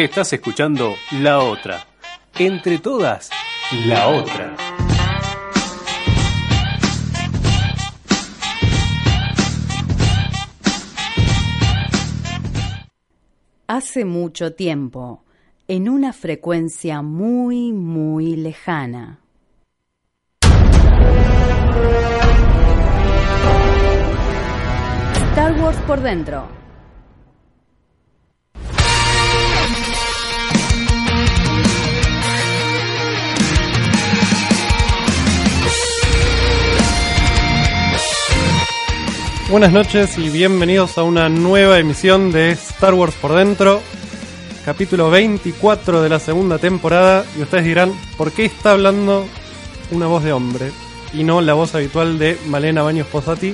Estás escuchando La Otra. Entre todas, La Otra. Hace mucho tiempo, en una frecuencia muy, muy lejana. Star Wars por dentro. Buenas noches y bienvenidos a una nueva emisión de Star Wars por dentro, capítulo 24 de la segunda temporada. Y ustedes dirán, ¿por qué está hablando una voz de hombre y no la voz habitual de Malena Baños Posati,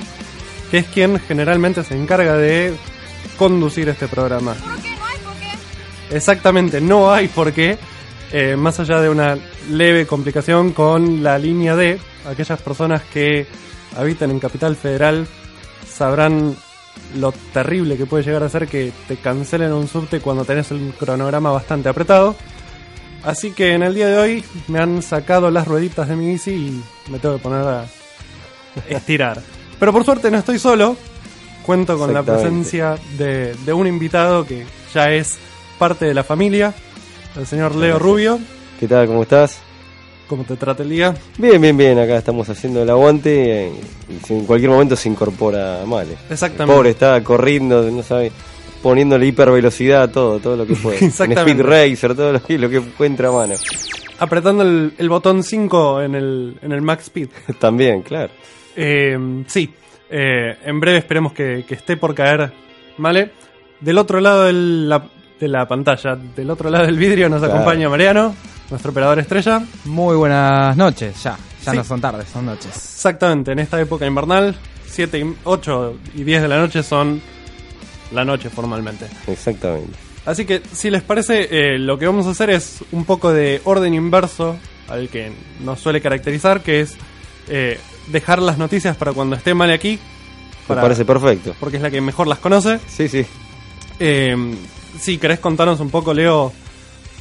que es quien generalmente se encarga de conducir este programa? ¿Por qué? ¿No hay por qué? Exactamente, no hay por qué, eh, más allá de una leve complicación con la línea D, aquellas personas que habitan en Capital Federal sabrán lo terrible que puede llegar a ser que te cancelen un subte cuando tenés el cronograma bastante apretado. Así que en el día de hoy me han sacado las rueditas de mi bici y me tengo que poner a estirar. Pero por suerte no estoy solo. Cuento con la presencia de, de un invitado que ya es parte de la familia, el señor Leo Rubio. ¿Qué tal? ¿Cómo estás? ¿Cómo te trata el día? Bien, bien, bien. Acá estamos haciendo el aguante eh, y en cualquier momento se incorpora Male. Exactamente. Pobre, está corriendo, no sabe, poniéndole hipervelocidad a todo, todo lo que puede. En Exactamente. Speed Racer, todo lo que, lo que encuentra a mano. Apretando el, el botón 5 en el, en el Max Speed. También, claro. Eh, sí, eh, en breve esperemos que, que esté por caer, ¿vale? Del otro lado la, de la pantalla, del otro lado del vidrio nos Claro. acompaña Mariano, nuestro operador estrella. Muy buenas noches, ya. Ya Sí. no son tardes, son noches. Exactamente, en esta época invernal, 7, y 8 y 10 de la noche son la noche formalmente. Exactamente. Así que, si les parece, eh, lo que vamos a hacer es un poco de orden inverso al que nos suele caracterizar, que es eh, dejar las noticias para cuando esté Male aquí. Me parece perfecto. porque es la que mejor las conoce. Sí, sí. Eh, sí, ¿querés contarnos un poco, Leo,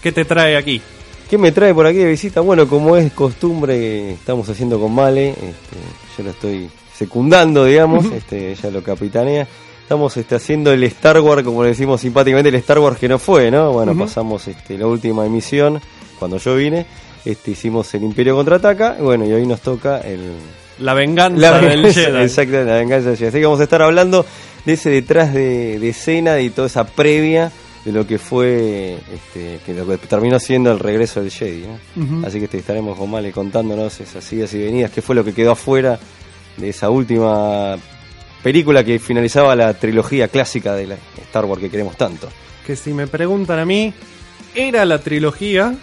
qué te trae aquí? ¿Qué me trae por aquí de visita? Bueno, como es costumbre estamos haciendo con Male, este, yo lo estoy secundando, digamos, este, ella lo capitanea. Estamos este, haciendo el Star Wars, como le decimos simpáticamente, el Star Wars que no fue, ¿no? Bueno, pasamos este, la última emisión, cuando yo vine, este, hicimos el Imperio Contraataca, bueno, y hoy nos toca el... La venganza La del venganza, Jedi. exactamente, la venganza del Jedi. Así que vamos a estar hablando de ese detrás de, de escena y toda esa previa de lo que fue, este, que lo que terminó siendo el regreso del Jedi. Así que te estaremos con Male contándonos esas idas y venidas, qué fue lo que quedó afuera de esa última película que finalizaba la trilogía clásica de la Star Wars que queremos tanto. Que si me preguntan a mí, era la trilogía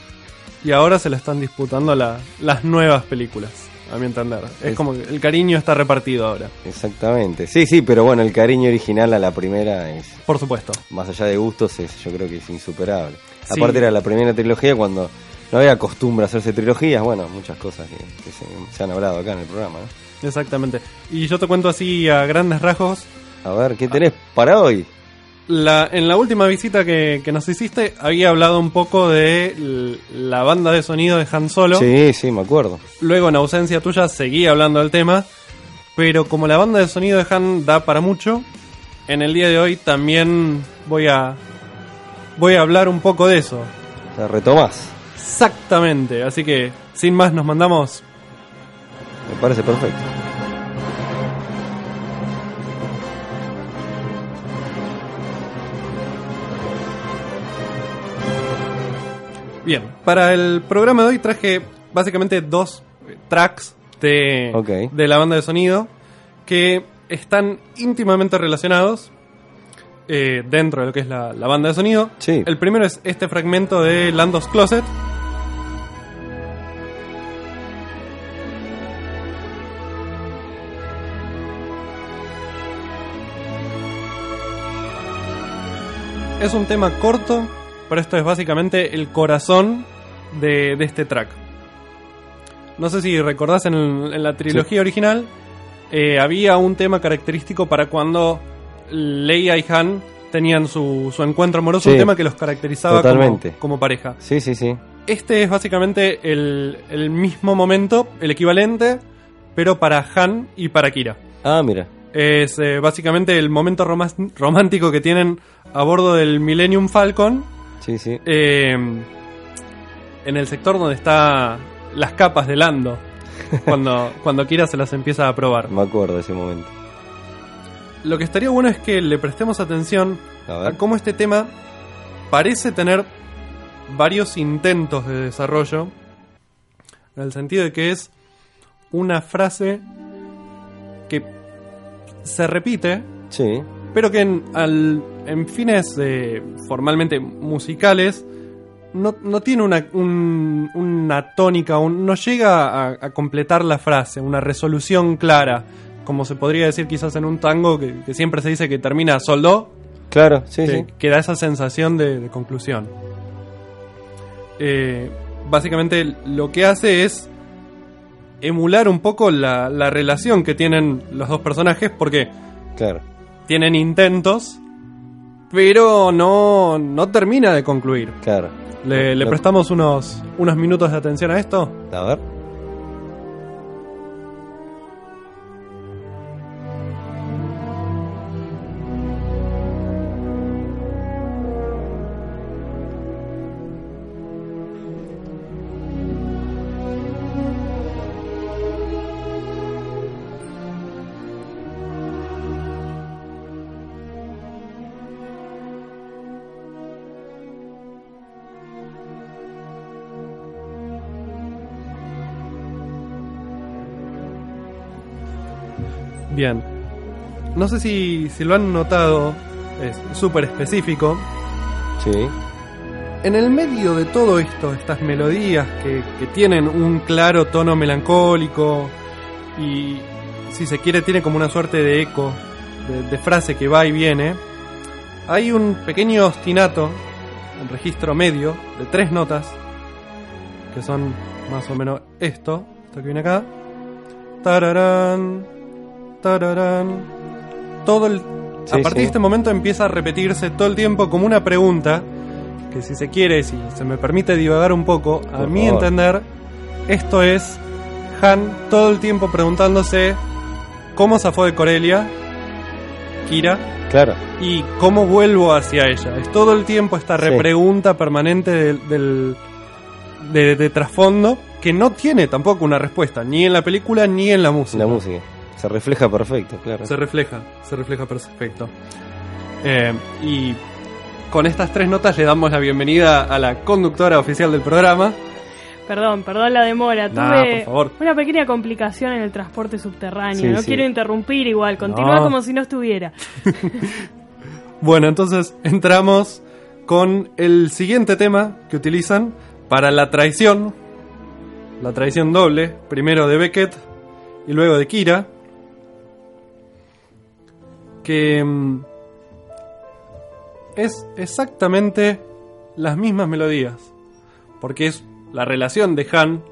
y ahora se la están disputando la- las nuevas películas, a mi entender. Es Es- como que el cariño está repartido ahora, Exactamente. Sí, sí, pero bueno, el cariño original a la primera es, por supuesto. más allá de gustos, es, yo creo que es insuperable. Sí. Aparte era la primera trilogía cuando no había costumbre hacerse trilogías, bueno, muchas cosas que, que se, se han hablado acá en el programa. ¿no? Exactamente. Y yo te cuento así a grandes rasgos. A ver, ¿qué tenés para hoy? La, en la última visita que, que nos hiciste, había hablado un poco de la banda de sonido de Han Solo. Sí, sí, me acuerdo. Luego, en ausencia tuya, seguí hablando del tema. Pero como la banda de sonido de Han da para mucho, en el día de hoy también voy a. Voy a hablar un poco de eso. O sea, retomás. Exactamente. Así que, sin más, nos mandamos. Me parece perfecto. Bien, para el programa de hoy traje básicamente dos tracks de, de la banda de sonido que están íntimamente relacionados eh, dentro de lo que es la, la banda de sonido. Sí. El primero es este fragmento de Landos Closet. Es un tema corto, pero esto es básicamente el corazón de, de este track. No sé si recordás en, el- en la trilogía original, eh, había un tema característico para cuando Leia y Han tenían su, su encuentro amoroso, Sí. un tema que los caracterizaba como, Totalmente. como pareja. Sí, sí, sí. Este es básicamente el, el mismo momento, el equivalente, pero para Han y para Kira. Ah, mira. Es eh, básicamente el momento romántico que tienen a bordo del Millennium Falcon Sí, sí. eh, en el sector donde está las capas de Lando. Cuando, cuando Kira se las empieza a probar. Me acuerdo de ese momento. Lo que estaría bueno es que le prestemos atención A a cómo este tema parece tener varios intentos de desarrollo. En el sentido de que es una frase que se repite, Sí. Pero que en, al- en fines eh, formalmente musicales no, no tiene una, un- una tónica, un- no llega a, a completar la frase, una resolución clara, como se podría decir quizás en un tango que, que siempre se dice que termina soldó, Claro, sí, que, sí. que da esa sensación de, de conclusión. Eh, básicamente lo que hace es emular un poco la, la relación que tienen los dos personajes porque Claro. Tienen intentos, pero no, no termina de concluir. Claro. ¿Le, prestamos unos, unos minutos de atención a esto? A ver. No sé si, si lo han notado, es súper específico. Sí. En el medio de todo esto, estas melodías que, que tienen un claro tono melancólico y, si se quiere, tiene como una suerte de eco, de, de frase que va y viene, hay un pequeño ostinato, un registro medio de tres notas, que son más o menos esto, esto que viene acá. Tararán, tararán. Todo el, Sí, a partir sí. de este momento empieza a repetirse todo el tiempo como una pregunta que si se quiere, si se me permite divagar un poco, a mi entender, esto es Han todo el tiempo preguntándose cómo zafó de Corelia, Kira, Claro. y cómo vuelvo hacia ella. Es todo el tiempo esta Sí. repregunta permanente del, del- de, de trasfondo que no tiene tampoco una respuesta, ni en la película ni en la música. La música. Se refleja perfecto, claro. Se refleja, se refleja perfecto. Eh, y con estas tres notas le damos la bienvenida a la conductora oficial del programa. Perdón, perdón la demora. Nah, Tuve por favor. una pequeña complicación en el transporte subterráneo. Sí, no sí. quiero interrumpir igual. Continúa No. como si no estuviera. Bueno, entonces entramos con el siguiente tema que utilizan para la traición. La traición doble, primero de Beckett y luego de Kira. Que mm, es exactamente las mismas melodías. Porque es la relación de Han,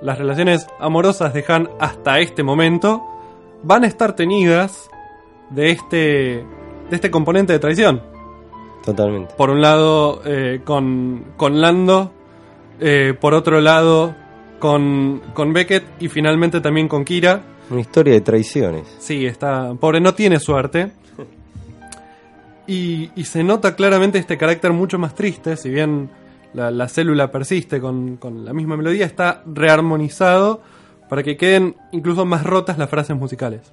las relaciones amorosas de Han hasta este momento, van a estar tenidas de este, de este componente de traición. Totalmente. Por un lado, eh, con, con Lando, eh, por otro lado, con, con Beckett y finalmente también con Kira. Una historia de traiciones. Sí, está. Pobre, no tiene suerte. Y, se nota claramente este carácter mucho más triste, si bien la, la célula persiste con, con la misma melodía, está rearmonizado para que queden incluso más rotas las frases musicales.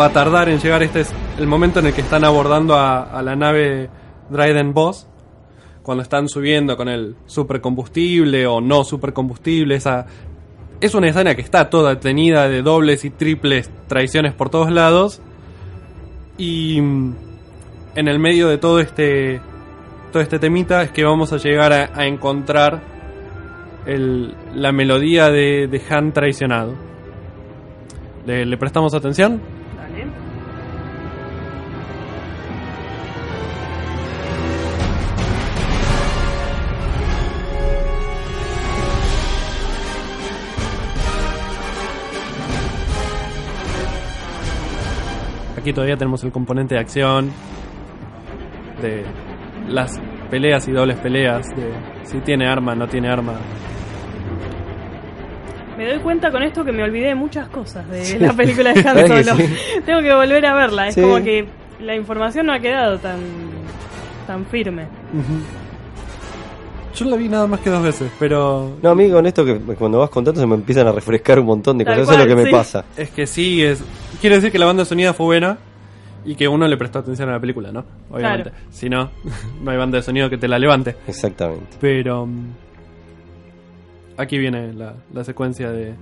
Va a tardar en llegar, este es el momento en el que están abordando a, a la nave Dryden Boss, cuando están subiendo con el supercombustible o no supercombustible, esa es una escena que está toda tenida de dobles y triples traiciones por todos lados. Y mm, en el medio de todo este todo este temita es que vamos a llegar a, encontrar la melodía de, de Han traicionado. ¿Le, le prestamos atención? Aquí todavía tenemos el componente de acción, de las peleas y dobles peleas, de si tiene arma, no tiene arma. Me doy cuenta con esto que me olvidé de muchas cosas de la película de Han ¿Verdad que Solo. sí? Tengo que volver a verla. Es Sí. como que la información no ha quedado tan, tan firme. Yo la vi nada más que dos veces, pero No, amigo, con esto que cuando vas contando se me empiezan a refrescar un montón de Tal cosas. Eso es lo que me pasa. es que sí, es quiere decir que la banda sonida fue buena y que uno le prestó atención a la película, ¿no? Obviamente. Claro. Si no, no hay banda de sonido que te la levante. Exactamente. Pero mm, aquí viene la, la secuencia de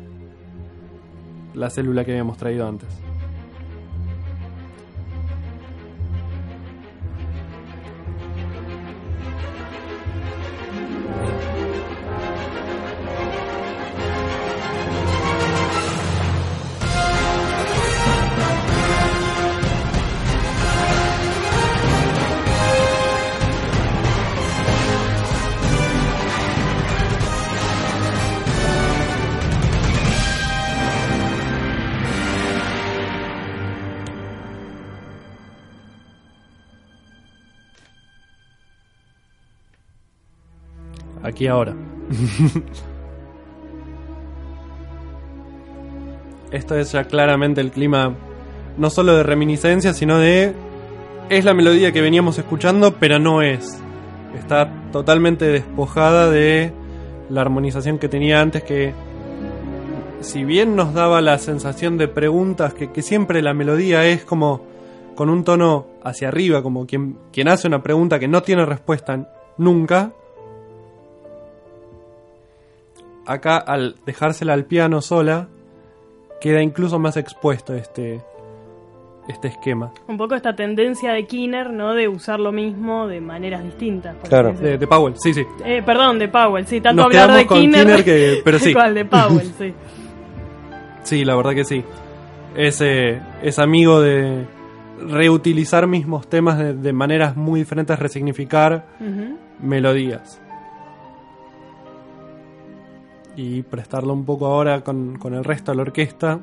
la célula que habíamos traído antes. Aquí ahora. Esto es ya claramente el clima no solo de reminiscencia, sino de... Es la melodía que veníamos escuchando, pero no es. Está totalmente despojada de la armonización que tenía antes, que si bien nos daba la sensación de preguntas, que, que siempre la melodía es como con un tono hacia arriba, como quien, quien hace una pregunta que no tiene respuesta nunca, acá al dejársela al piano sola, queda incluso más expuesto este, este esquema. Un poco esta tendencia de Kinner, ¿no? De usar lo mismo de maneras distintas. Claro. De, de Powell, sí, sí. Eh, perdón, de Powell, sí, tanto Nos hablar de con Kinner, Kinner que- pero sí. de Powell, sí. Sí, la verdad que sí. Es, eh, es amigo de reutilizar mismos temas de, de maneras muy diferentes, resignificar Ujú. melodías. Y prestarlo un poco ahora con, con el resto de la orquesta.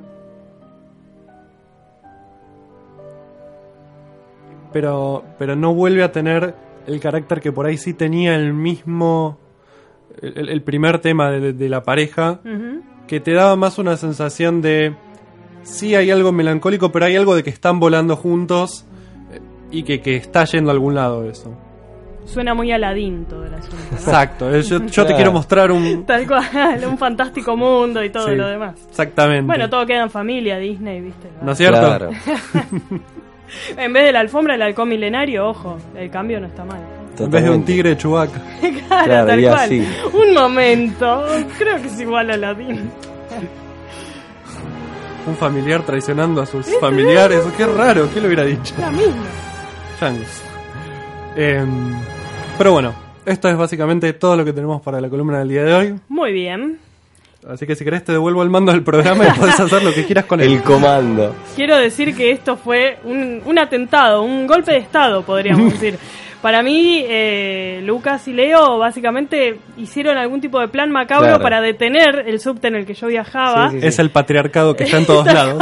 Pero, pero no vuelve a tener el carácter que por ahí sí tenía el mismo. El, el primer tema de- de la pareja que te daba más una sensación de sí hay algo melancólico, pero hay algo de que están volando juntos eh, y que, que está yendo a algún lado eso. Suena muy Aladín todo el asunto, ¿no? Exacto, yo, te quiero mostrar un... Tal cual, un fantástico mundo y todo Sí, lo demás. Exactamente. Bueno, todo queda en familia, Disney, ¿viste? ¿No es cierto? Claro. En vez de la alfombra, el halcón milenario, ojo, el cambio no está mal. En vez de un tigre de Chewbacca. claro, Claro, tal cual. así. Un momento, creo que es igual a Aladín. Un familiar traicionando a sus familiares. Qué raro, ¿qué lo hubiera dicho? La misma. Yankees. Em, pero bueno, esto es básicamente todo lo que tenemos para la columna del día de hoy. Muy bien. Así que si querés te devuelvo el mando del programa y podés hacer lo que quieras con él. El comando. Quiero decir que esto fue un, un atentado, un golpe de Estado, podríamos decir. Para mí, eh, Lucas y Leo básicamente hicieron algún tipo de plan macabro Claro. para detener el subte en el que yo viajaba. Sí, sí, Es el patriarcado que está en todos lados.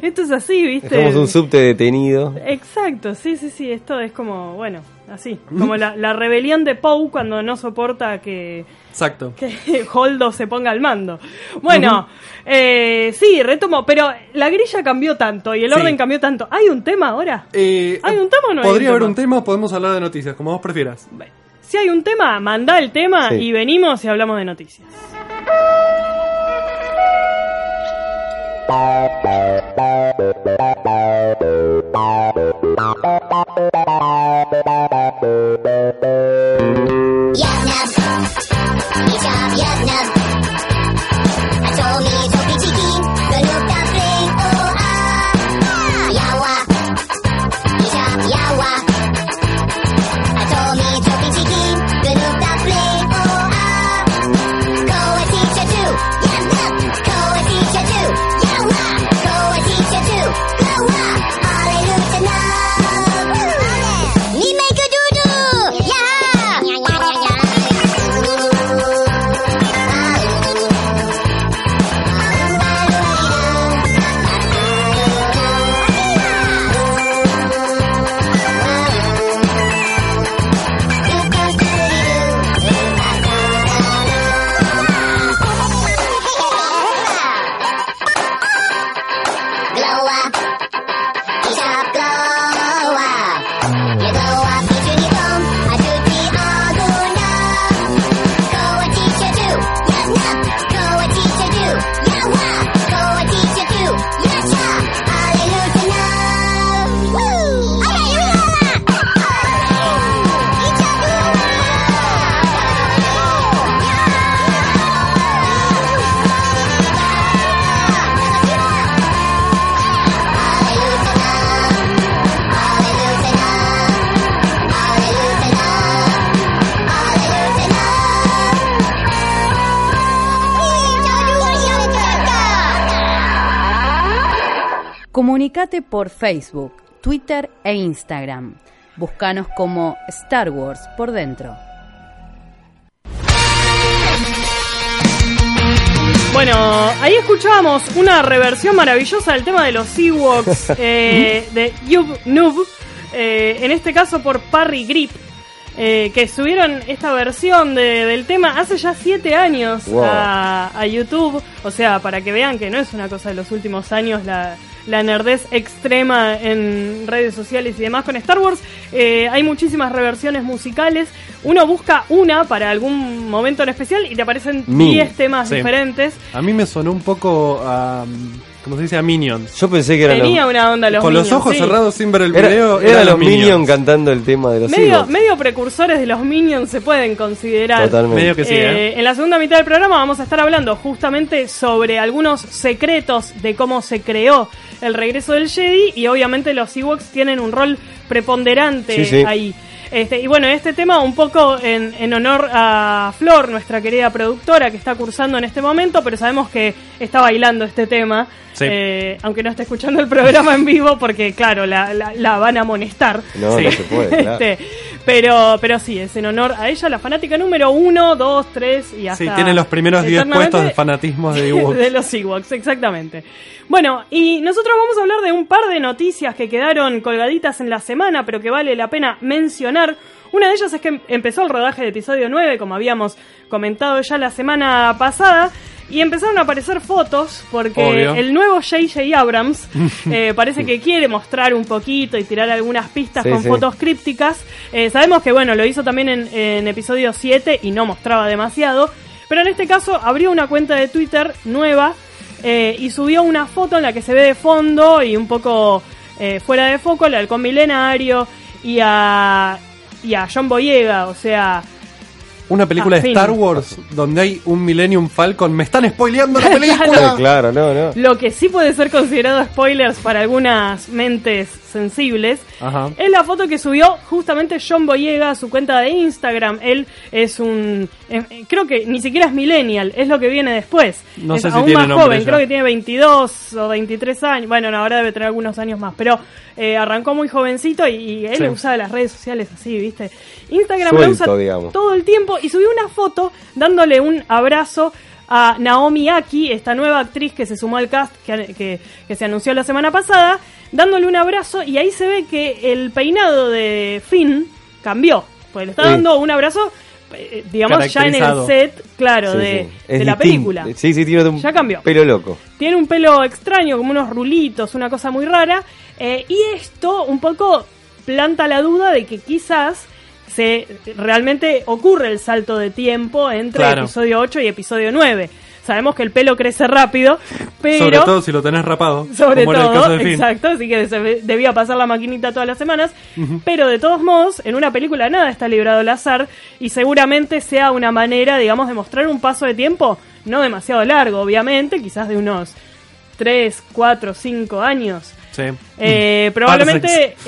Esto es así, ¿viste? Dejamos un subte detenido. Exacto, sí, sí, sí, esto es como, bueno, así, como la, la rebelión de Poe cuando no soporta que, Exacto. que Holdo se ponga al mando. Bueno, eh, sí, retomo, pero la grilla cambió tanto y el Sí. orden cambió tanto. ¿Hay un tema ahora? Eh, ¿Hay un tema o no hay Podría un haber tema? un tema o podemos hablar de noticias, como vos prefieras. Si hay un tema, mandá el tema Sí. y venimos y hablamos de noticias. Yeah, now. Por Facebook, Twitter e Instagram. Búscanos como Star Wars por dentro. Bueno, ahí escuchábamos una reversión maravillosa del tema de los Ewoks eh, de Yub Noob, eh, en este caso por Parry Grip, eh, que subieron esta versión de- del tema hace ya siete años Wow. a, a YouTube, o sea, para que vean que no es una cosa de los últimos años la, la nerdez extrema en redes sociales y demás con Star Wars. Eh, hay muchísimas reversiones musicales. Uno busca una para algún momento en especial y te aparecen Mil. 10 temas Sí. diferentes. A mí me sonó un poco a. ¿Cómo se dice? A Minions. Yo pensé que eran Tenía los, una onda los Con los Minions, ojos sí. cerrados sin ver el era, video. era eran los Minions cantando el tema de los Medio, medio precursores de los Minions se pueden considerar. Totalmente. Medio que sí, Eh, ¿eh? En la segunda mitad del programa vamos a estar hablando justamente sobre algunos secretos de cómo se creó el regreso del Jedi y obviamente los Ewoks tienen un rol preponderante Sí, sí. ahí. Este, y bueno, este tema un poco en, en honor a Flor, nuestra querida productora que está cursando en este momento, pero sabemos que está bailando este tema, Sí. eh, aunque no esté escuchando el programa en vivo porque claro, la, la- la van a amonestar. No, Sí. no se puede, claro. Este, pero, pero sí, es en honor a ella, la fanática número uno, dos, tres y hasta. Sí, tiene los primeros 10 eternamente puestos de fanatismo de Ewoks. de los Ewoks, exactamente. Bueno, y nosotros vamos a hablar de un par de noticias que quedaron colgaditas en la semana, pero que vale la pena mencionar. Una de ellas es que em- empezó el rodaje de episodio 9, como habíamos comentado ya la semana pasada. Y empezaron a aparecer fotos porque Obvio. el nuevo J.J. Abrams eh, parece que quiere mostrar un poquito y tirar algunas pistas Sí, con sí. fotos crípticas. Eh, sabemos que, bueno, lo hizo también en, en episodio 7 y no mostraba demasiado. Pero en este caso abrió una cuenta de Twitter nueva eh, y subió una foto en la que se ve de fondo y un poco eh, fuera de foco al halcón milenario y a, y a John Boyega, o sea... Una película Ah, de fin. Star Wars donde hay un Millennium Falcon. ¡Me están spoileando la Ah, película! claro, no, no. Lo que sí puede ser considerado spoilers para algunas mentes sensibles Ajá. es la foto que subió justamente John Boyega a su cuenta de Instagram. Él es un. eh, eh, creo que ni siquiera es millennial, es lo que viene después. No es sé si aún tiene más joven, ya. creo que tiene 22 o 23 años. Bueno, no, ahora debe tener algunos años más, pero eh, arrancó muy jovencito y, y él Sí. usaba las redes sociales así, ¿viste? Instagram Suelto, lo usa digamos. todo el tiempo y subió una foto dándole un abrazo a Naomi Aki, esta nueva actriz que se sumó al cast que, que- que se anunció la semana pasada, dándole un abrazo y ahí se ve que el peinado de Finn cambió, pues le está Sí. dando un abrazo, eh, digamos, ya en el set, claro, Sí, de, sí. de la película. Sí, sí, tiene un Ya cambió. pelo loco. Tiene un pelo extraño, como unos rulitos, una cosa muy rara. eh, y esto un poco planta la duda de que quizás se realmente ocurre el salto de tiempo entre Claro. episodio 8 y episodio 9. Sabemos que el pelo crece rápido, pero Sobre todo si lo tenés rapado. sobre como era el caso todo, de exacto, así que debía pasar la maquinita todas las semanas, pero de todos modos, en una película nada está librado al azar y seguramente sea una manera, digamos, de mostrar un paso de tiempo no demasiado largo, obviamente, quizás de unos 3, 4, 5 años. Sí. Eh, probablemente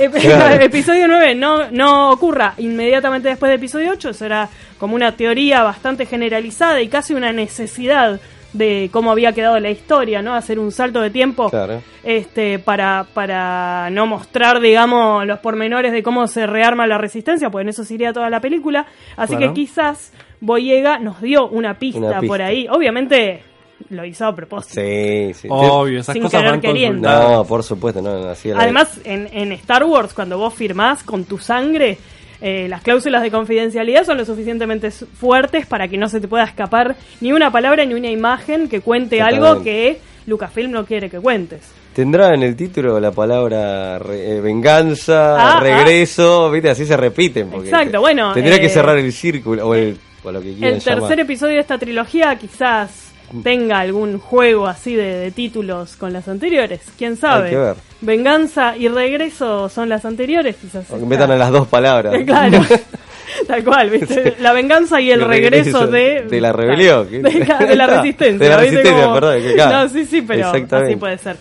episodio 9 no, no ocurra inmediatamente después de episodio 8, será como una teoría bastante generalizada y casi una necesidad de cómo había quedado la historia, ¿no? Hacer un salto de tiempo Claro. este para, para no mostrar, digamos, los pormenores de cómo se rearma la resistencia, pues en eso se iría toda la película. Así que quizás Boyega nos dio una pista, Una pista. por ahí. Obviamente lo hizo a propósito. Sí, sí. Obvio, esas Sin cosas querer van queriendo. No, por supuesto, no, no, así era. Además, en, en Star Wars, cuando vos firmás con tu sangre, eh, las cláusulas de confidencialidad son lo suficientemente fuertes para que no se te pueda escapar ni una palabra ni una imagen que cuente algo que Lucasfilm no quiere que cuentes. Tendrá en el título la palabra re- eh, venganza, Ah, regreso, viste, así se repiten. Porque Exacto, te- bueno, Tendría eh, que cerrar el círculo, o, el, o lo que El tercer llamar. episodio de esta trilogía quizás tenga algún juego así de, de títulos con las anteriores, quién sabe. Hay que ver. Venganza y regreso son las anteriores, quizás. O que metan a las dos palabras. Claro. Tal cual, ¿viste? La venganza y el, El regreso, regreso de... de la rebelión. De, de la resistencia. De la resistencia, Como- perdón, que. No, sí, sí, pero así puede ser.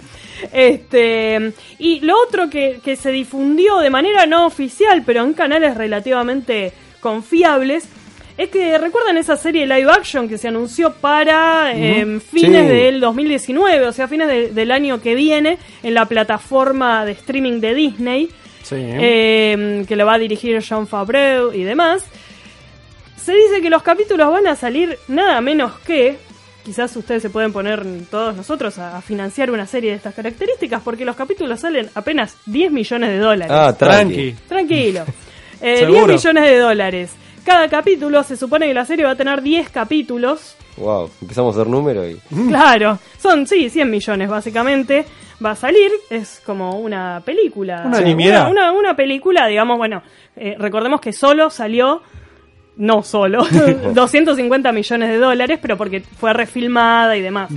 Este, y lo otro que, que se difundió de manera no oficial, pero en canales relativamente confiables, es que recuerdan esa serie live action que se anunció para eh, fines Sí. del 2019, o sea, fines de- del año que viene, en la plataforma de streaming de Disney, Sí. eh, que lo va a dirigir John Favreau y demás. Se dice que los capítulos van a salir nada menos que, quizás ustedes se pueden poner todos nosotros a, a financiar una serie de estas características, porque los capítulos salen apenas 10 millones de dólares. Ah, tranqui. Tranqui. Tranquilo. Eh, 10 Seguro. millones de dólares. Cada capítulo, se supone que la serie va a tener 10 capítulos. Wow, empezamos a hacer número y. Claro, son, sí, 100 millones básicamente. Va a salir, es como una película. Una Sí. nimiedad. Una, una- una película, digamos, bueno, eh, recordemos que solo salió, no solo, 250 millones de dólares, pero porque fue refilmada y demás.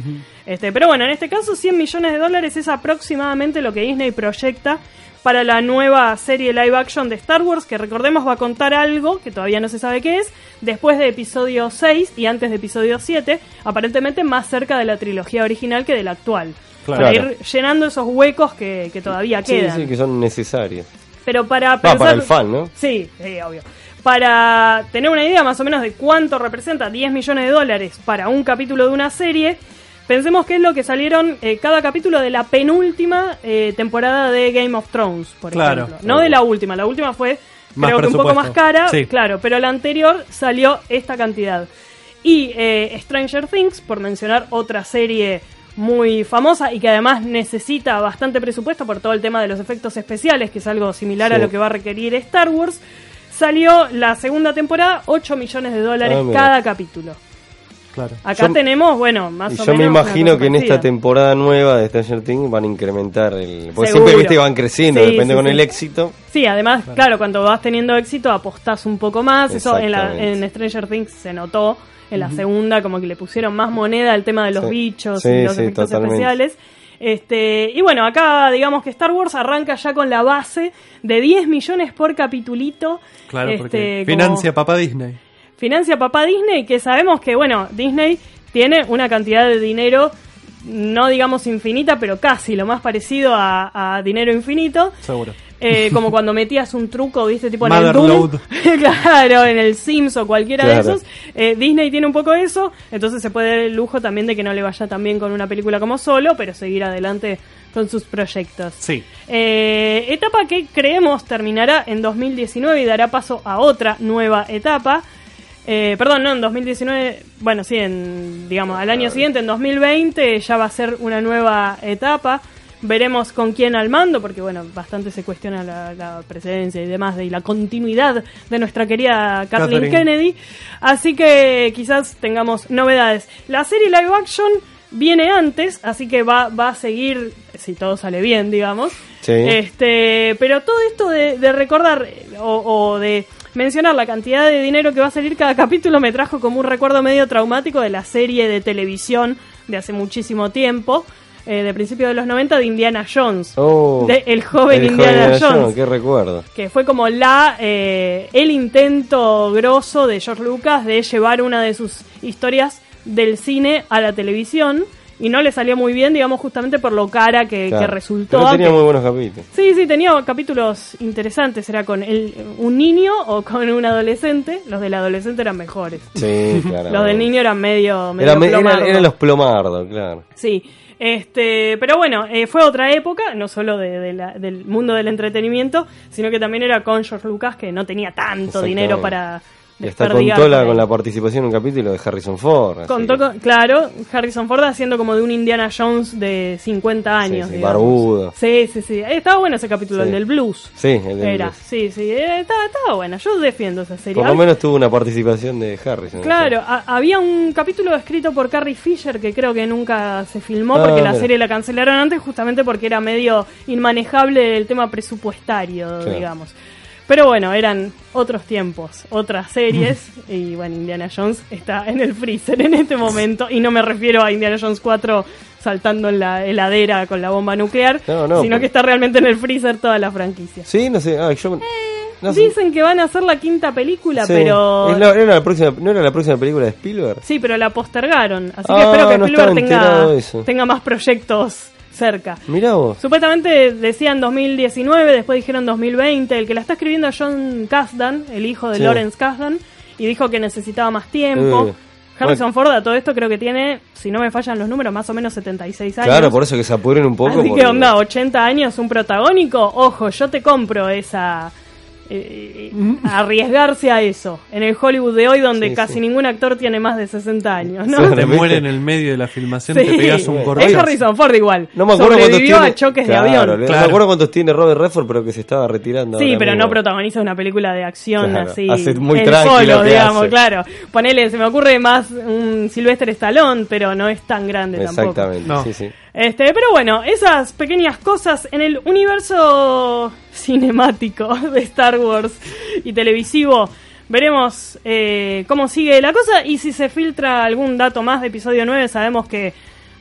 este, pero bueno, en este caso 100 millones de dólares es aproximadamente lo que Disney proyecta para la nueva serie live action de Star Wars, que recordemos va a contar algo que todavía no se sabe qué es, después de episodio 6 y antes de episodio 7, aparentemente más cerca de la trilogía original que de la actual. Claro. Para ir llenando esos huecos que, que todavía Sí, quedan. sí, que son necesarios. Pero para para el fan, ¿no? Sí, sí, obvio. Para tener una idea más o menos de cuánto representa 10 millones de dólares para un capítulo de una serie, pensemos que es lo que salieron eh, cada capítulo de la penúltima eh, temporada de Game of Thrones, por Claro. ejemplo. No de la última, la última fue Más creo que un poco más cara, Sí. claro, pero la anterior salió esta cantidad. Y eh, Stranger Things, por mencionar otra serie muy famosa y que además necesita bastante presupuesto por todo el tema de los efectos especiales, que es algo similar a lo que va a requerir Star Wars, salió la segunda temporada 8 millones de dólares Ah, cada capítulo. Claro. Acá Yo- tenemos, bueno, más Y o yo menos. me una imagino que en esta temporada nueva de Stranger Things van a incrementar el. Porque Seguro. siempre viste van creciendo, Sí, depende sí, con sí. el éxito. Sí, además, claro. cuando vas teniendo éxito apostás un poco más. Eso en, la, Exactamente. en Stranger Things se notó. En la segunda, como que le pusieron más moneda al tema de los Sí. bichos Sí, y los sí, efectos totalmente. especiales. Este, y bueno, acá digamos que Star Wars arranca ya con la base de 10 millones por capitulito. Claro, Este, porque como- financia papá Disney. Financia papá Disney, que sabemos que, bueno, Disney tiene una cantidad de dinero, no digamos infinita, pero casi lo más parecido a, a dinero infinito. Seguro. Eh, como cuando metías un truco, viste, tipo en el Doom. Claro, en el Sims o cualquiera de esos. Eh, Disney tiene un poco eso, entonces se puede dar el lujo también de que no le vaya tan bien con una película como solo, pero seguir adelante con sus proyectos. Sí. Eh, etapa que creemos terminará en 2019 y dará paso a otra nueva etapa. Eh, perdón, no, en 2019, bueno, sí, en, digamos, al año siguiente, en 2020, ya va a ser una nueva etapa. Veremos con quién al mando, porque bueno, bastante se cuestiona la, la presencia y demás, de, y la continuidad de nuestra querida Kathleen. Kennedy. Así que quizás tengamos novedades. La serie live action viene antes, así que va, va a seguir, si todo sale bien, digamos. Sí. Este, pero todo esto de, de recordar o, o de mencionar la cantidad de dinero que va a salir cada capítulo me trajo como un recuerdo medio traumático de la serie de televisión de hace muchísimo tiempo, eh, de principios de los 90, de Indiana Jones. Oh, de El joven el Indiana joven Jones. qué recuerdo. Que fue como la eh, el intento grosso de George Lucas de llevar una de sus historias del cine a la televisión. Y no le salió muy bien, digamos, justamente por lo cara que, Claro. que resultó. Pero tenía muy buenos capítulos. Sí, sí, tenía capítulos interesantes. Era con el, un niño o con un adolescente. Los del adolescente eran mejores. Sí, claro. Los del niño eran medio, medio Era, me- era- eran los plomardos, claro. Sí. Este, pero bueno, eh, fue otra época, no solo de, de la- del mundo del entretenimiento, sino que también era con George Lucas, que no tenía tanto dinero para Y hasta contó la, con la participación en un capítulo de Harrison Ford. Contó con- claro, Harrison Ford haciendo como de un Indiana Jones de 50 años. sí, barbudo. Sí, sí, sí. Eh, Estaba bueno ese capítulo, Sí. el del blues. Sí, el del Era, blues. sí, sí. eh, Estaba, estaba buena. Yo defiendo esa serie. Por lo menos tuvo una participación de Harrison. Claro, a- había un capítulo escrito por Carrie Fisher que creo que nunca se filmó Ah, porque la mira. serie la cancelaron antes justamente porque era medio inmanejable el tema presupuestario, Claro. digamos. Pero bueno, eran otros tiempos, otras series y bueno, Indiana Jones está en el freezer en este momento y no me refiero a Indiana Jones 4 saltando en la heladera con la bomba nuclear, No, no, sino que está realmente en el freezer toda la franquicia. Sí, no sé. ah, yo, no sé. Dicen que van a hacer la quinta película, Sí. pero Es la- era la próxima, ¿No era la próxima película de Spielberg? Sí, pero la postergaron. Así que Ah, espero que Spielberg tenga más proyectos cerca. Mirá vos. Supuestamente decían 2019, después dijeron 2020. El que la está escribiendo es John Kasdan, el hijo de Sí. Lawrence Kasdan. y dijo que necesitaba más tiempo. Eh, Harrison. Ford a todo esto creo que tiene, si no me fallan los números, más o menos 76 años. Claro, por eso que se apuren un poco. Así porque- que onda, 80 años, un protagónico, ojo, yo te compro esa... eh, eh, arriesgarse a eso en el Hollywood de hoy donde Sí, casi sí. ningún actor tiene más de 60 años ¿no? Sí. Te muere en el medio de la filmación, Sí. te pegas un Es es. Harrison Ford igual No me acuerdo cuántos sobrevivió tiene. a choques Claro, de avión No Claro. me acuerdo cuántos tiene Robert Redford, pero que se estaba retirando. Sí, pero mismo. no protagoniza una película de acción Claro, así. hace muy tranqui solo, digamos, hace. claro. Ponele, se me ocurre más un Sylvester Stallone, pero no es tan grande tampoco. Exactamente, No. sí, sí. Este, pero bueno, esas pequeñas cosas en el universo cinemático de Star Wars y televisivo. Veremos eh, cómo sigue la cosa y si se filtra algún dato más de episodio 9, sabemos que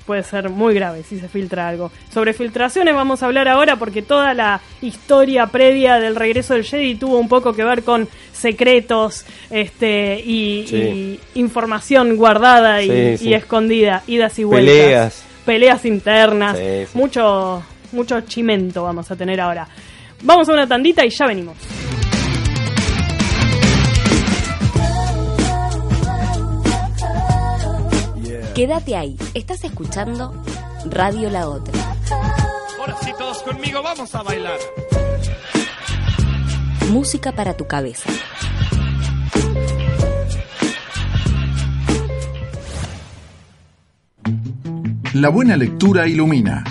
puede ser muy grave si se filtra algo. Sobre filtraciones vamos a hablar ahora porque toda la historia previa del regreso del Jedi tuvo un poco que ver con secretos este y, Sí. y información guardada y, sí. y escondida, idas y vueltas Peleas. Peleas internas, Sí, sí. mucho mucho chimento vamos a tener ahora. Vamos a una tandita y ya venimos. Quédate ahí, estás escuchando Radio La Otra. Ahora sí, todos conmigo, vamos a bailar. Música para tu cabeza. La buena lectura ilumina.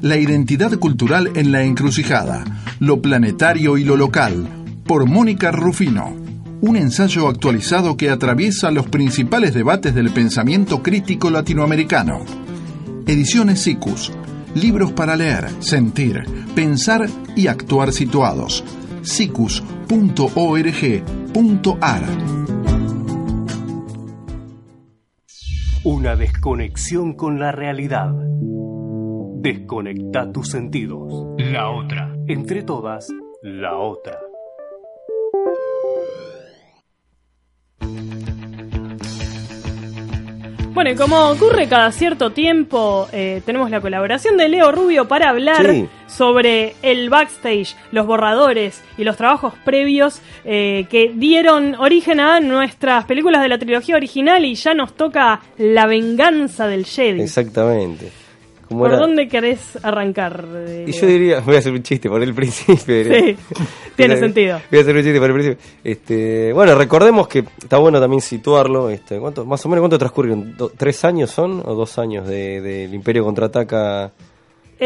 La identidad cultural en la encrucijada. Lo planetario y lo local. Por Mónica Rufino. Un ensayo actualizado que atraviesa los principales debates del pensamiento crítico latinoamericano. Ediciones SICUS. Libros para leer, sentir, pensar y actuar situados. sicus.org.ar Una desconexión con la realidad. Desconecta tus sentidos. La otra. Entre todas, la otra. Bueno, y como ocurre cada cierto tiempo, eh, tenemos la colaboración de Leo Rubio para hablar Sí. sobre el backstage, los borradores y los trabajos previos eh, que dieron origen a nuestras películas de la trilogía original y ya nos toca La venganza del Jedi. Exactamente. ¿Cómo ¿Por era? dónde querés arrancar? eh, Y yo diría, voy a hacer un chiste por el principio. diría. Sí, tiene sentido. Voy a hacer un chiste por el principio. Este, bueno, recordemos que está bueno también situarlo. Este, ¿cuánto, más o menos cuánto transcurrieron? ¿Tres años son o dos años de- del Imperio contraataca?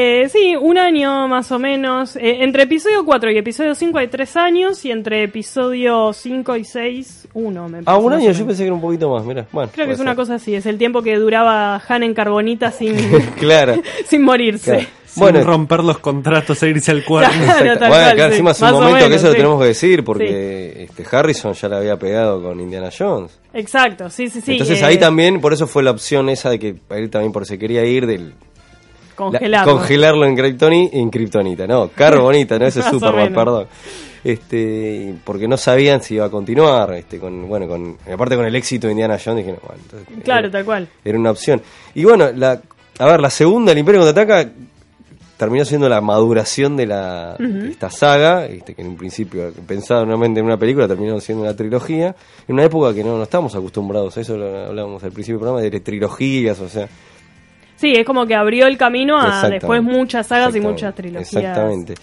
Eh, sí, un año más o menos. Eh, entre episodio 4 y episodio 5 hay tres años y entre episodio 5 y 6, uno. Me Ah, un año. Yo pensé que era un poquito más. Mira, bueno. Creo que es una cosa así, es el tiempo que duraba Han en Carbonita sin, Claro. sin morirse. claro. Sin Bueno, romper los contratos e irse al cuarto. Claro, tal Bueno, cual, acá sí. encima hace un momento que eso lo sí. tenemos que decir porque este, Harrison ya la había pegado con Indiana Jones. Exacto, sí, sí, sí. Entonces eh, ahí también, por eso fue la opción esa de que él también por se quería ir del la- Congelarlo. congelarlo en, Kryptoni- en Kryptonita, no, Carbonita, no, ese es Superman, perdón. Este, porque no sabían si iba a continuar, este, con, bueno, con, aparte con el éxito de Indiana Jones, dije, no, bueno, entonces, Claro, era, tal cual. era una opción. Y bueno, la, a ver, la segunda, el Imperio contraataca, terminó siendo la maduración de, la, de esta saga, este, que en un principio pensaba nuevamente en una película, terminó siendo una trilogía, en una época que no, no estamos acostumbrados a eso, lo hablábamos al principio del programa, de trilogías, o sea, Sí, es como que abrió el camino a después muchas sagas y muchas trilogías. Exactamente.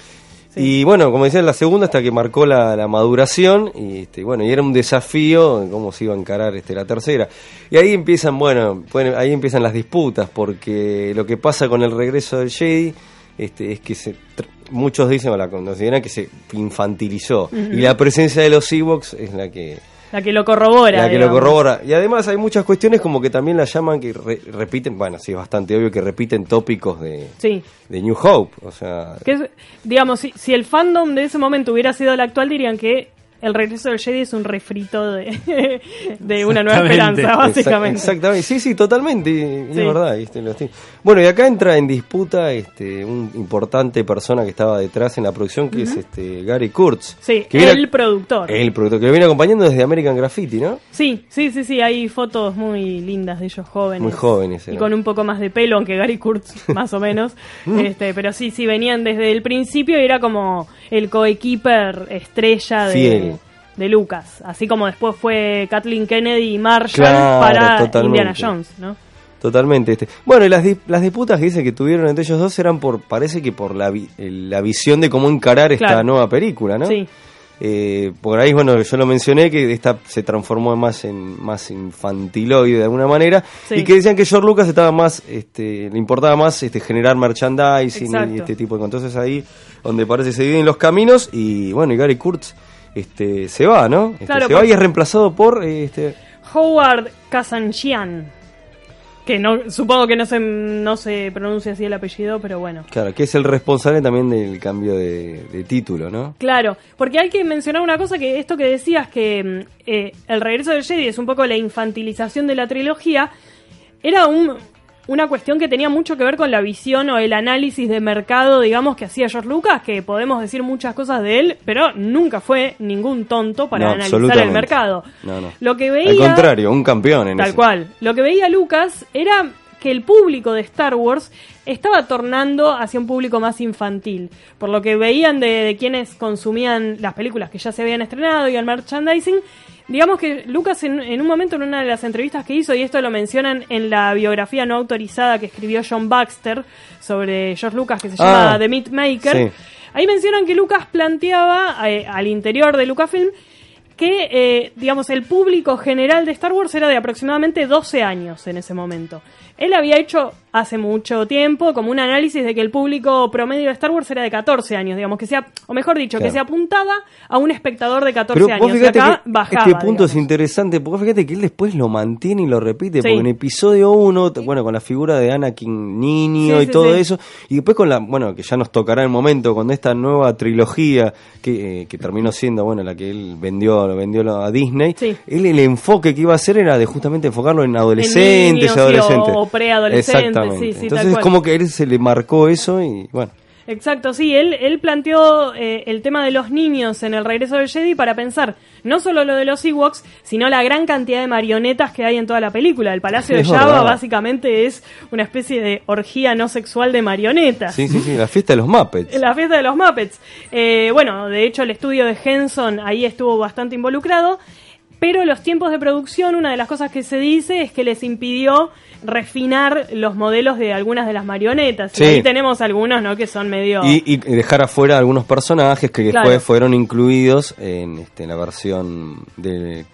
Sí. Y bueno, como decía, la segunda hasta que marcó la, la maduración y este, bueno, y era un desafío cómo se iba a encarar este, la tercera. Y ahí empiezan, bueno, pueden- ahí empiezan las disputas porque lo que pasa con el regreso del Jedi este, es que se muchos dicen o la consideran que se infantilizó y la presencia de los Ewoks es la que La que lo corrobora. la que lo corrobora. Y además hay muchas cuestiones como que también la llaman que re- repiten, bueno, sí, es bastante obvio que repiten tópicos de, Sí. de New Hope, o sea, Que es, digamos, si, si el fandom de ese momento hubiera sido el actual, dirían que el regreso del Jedi es un refrito de, de una nueva esperanza, básicamente. Exact- exactamente, sí, sí, totalmente, y Sí. es verdad. ¿viste? Lo estoy- Bueno, y acá entra en disputa este, un importante persona que estaba detrás en la producción, que es este Gary Kurtz. Sí, que viene- el productor. El productor, que lo viene acompañando desde American Graffiti, ¿no? Sí, sí, sí, sí, hay fotos muy lindas de ellos jóvenes. Muy jóvenes, Y eran. con un poco más de pelo, aunque Gary Kurtz, más o menos. este, pero sí, sí, venían desde el principio y era como el coequiper estrella de, Fiel. De Lucas, así como después fue Kathleen Kennedy y Marshall Claro, para totalmente. Indiana Jones, ¿no? Totalmente. Este. Bueno, y las, di- las disputas que dicen que tuvieron entre ellos dos eran por, parece que por la, vi- el- la visión de cómo encarar esta Claro. nueva película, ¿no? Sí. Eh, por ahí, bueno, yo lo mencioné que esta se transformó más en más infantiloide de alguna manera Sí. y que decían que George Lucas estaba más, este, le importaba más este, generar merchandising y este tipo de cosas. Entonces ahí donde parece se dividen los caminos y bueno, y Gary Kurtz este, se va, ¿no? Este, Claro, se va y es reemplazado por este, Howard Kazanjian, que no supongo que no se no se pronuncia así el apellido, pero bueno. Claro, que es el responsable también del cambio de, de título, ¿no? Claro, porque hay que mencionar una cosa que esto que decías que mm, eh, el regreso del Jedi es un poco la infantilización de la trilogía, era un, una cuestión que tenía mucho que ver con la visión o el análisis de mercado, digamos, que hacía George Lucas, que podemos decir muchas cosas de él, pero nunca fue ningún tonto para No, analizar el mercado. No, no. Lo que veía... Al contrario, un campeón en Tal cual. Lo que veía Lucas era que el público de Star Wars estaba tornando hacia un público más infantil. Por lo que veían de, de quienes consumían las películas que ya se habían estrenado y el merchandising. Digamos que Lucas en, en un momento en una de las entrevistas que hizo, y esto lo mencionan en la biografía no autorizada que escribió John Baxter sobre George Lucas, que se llama Ah, The Meat Maker, sí. ahí mencionan que Lucas planteaba eh, al interior de Lucasfilm que, eh, digamos, el público general de Star Wars era de aproximadamente 12 años en ese momento. Él había hecho hace mucho tiempo como un análisis de que el público promedio de Star Wars era de 14 años, digamos, que sea, o mejor dicho, que se apuntaba a un espectador de 14 Pero vos años. Fíjate acá que bajaba. este punto es interesante, porque fíjate que él después lo mantiene y lo repite, Sí. porque en episodio 1, bueno, con la figura de Anakin niño Sí, y todo eso, y después con la, bueno, que ya nos tocará el momento, cuando esta nueva trilogía, que, eh, que terminó siendo, bueno, la que él vendió, lo vendió a Disney, él el enfoque que iba a hacer era de justamente enfocarlo en adolescentes niños, sí, adolescentes. o- o preadolescentes, Exactamente. sí, sí, tal Entonces es como que a él se le marcó eso y bueno. Exacto, sí, él, él planteó eh, el tema de los niños en el regreso del Jedi para pensar no solo lo de los Ewoks, sino la gran cantidad de marionetas que hay en toda la película. El Palacio de verdad. básicamente es una especie de orgía no sexual de marionetas. Sí, sí, sí, la fiesta de los Muppets. La fiesta de los Muppets. Eh, bueno, de hecho el estudio de Henson ahí estuvo bastante involucrado, pero los tiempos de producción, una de las cosas que se dice es que les impidió refinar los modelos de algunas de las marionetas. Sí. Y ahí tenemos algunos, ¿no? Que son medio... Y, y dejar afuera algunos personajes que después fueron incluidos en, este, en la versión de,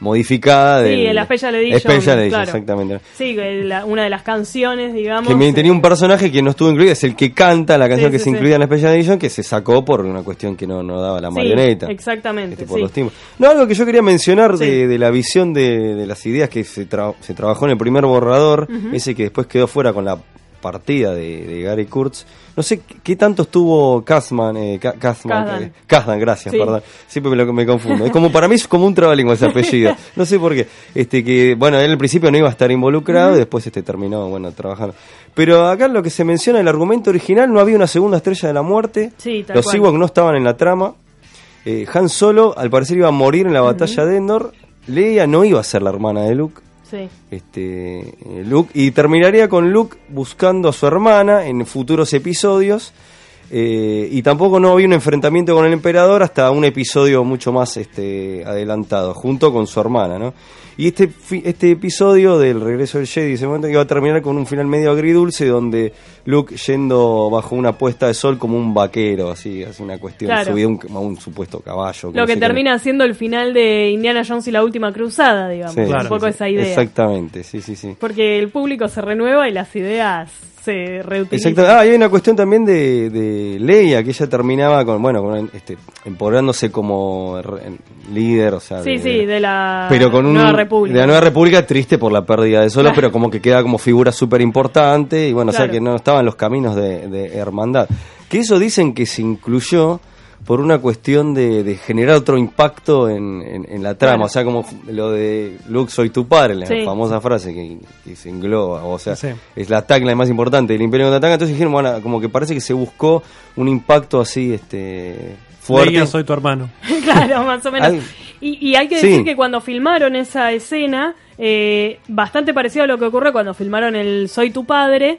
modificada Sí, del- en la Special Edition, Special Edition, claro. exactamente. Sí, la- una de las canciones, digamos. Que tenía un personaje que no estuvo incluido, es el que canta la canción Sí, que sí, se sí. incluía en la Special Edition, que se sacó por una cuestión que no, no daba la Sí, marioneta. exactamente, Este, por sí. los. No, algo que yo quería mencionar Sí. de, de la visión de, de las ideas que se, tra- se trabajó en el primer borrador, Ujú. ese que después quedó fuera con la partida de, de Gary Kurtz. No sé qué, tanto estuvo Kazman, eh, Ka- Kazman, Kazdan. eh, gracias, Sí. perdón. Siempre me, lo, me confundo. Es como para mí es como un trabalengua ese apellido. No sé por qué. Este que bueno, él al principio no iba a estar involucrado, y después este terminó, bueno, trabajando. Pero acá lo que se menciona en el argumento original no había una segunda estrella de la muerte. Sí, tal Los. Ewoks no estaban en la trama. Eh, Han Solo, al parecer, iba a morir en la batalla de Endor. Leia no iba a ser la hermana de Luke. Sí. Este, eh, Luke y terminaría con Luke buscando a su hermana en futuros episodios. eh, y tampoco no había un enfrentamiento con el emperador hasta un episodio mucho más este, adelantado, junto con su hermana, ¿no? Y este, este episodio del regreso del Jedi, ese momento iba a terminar con un final medio agridulce, donde Luke yendo bajo una puesta de sol como un vaquero, así, así una cuestión, Claro. subido a un, a un supuesto caballo. Lo no que sé qué- termina siendo el final de Indiana Jones y la última cruzada, digamos. Sí, un poco esa idea. Exactamente, sí, sí, sí. Porque el público se renueva y las ideas se reutilizan. Exacto. Ah, y hay una cuestión también de, de Leia, que ella terminaba con, bueno, con este, empoderándose como re- líder, o sea, Sí, de- sí, de la pero con un, República. de la Nueva República triste por la pérdida de Solo, Claro. pero como que queda como figura súper importante y bueno, o sea que no estaban los caminos de, de hermandad. Que eso dicen que se incluyó por una cuestión de, de generar otro impacto en, en- en la trama, Claro. o sea, como lo de Luke soy tu padre, la Sí. famosa frase que, que se engloba, o sea, Sí. es la tagline más importante del Imperio Contraataca, entonces dijeron, bueno, como que parece que se buscó un impacto así, este, fuerte. Leia, soy tu hermano. claro, más o menos. Al- Y, y hay que Sí. decir que cuando filmaron esa escena, eh, bastante parecido a lo que ocurre cuando filmaron el Soy tu padre,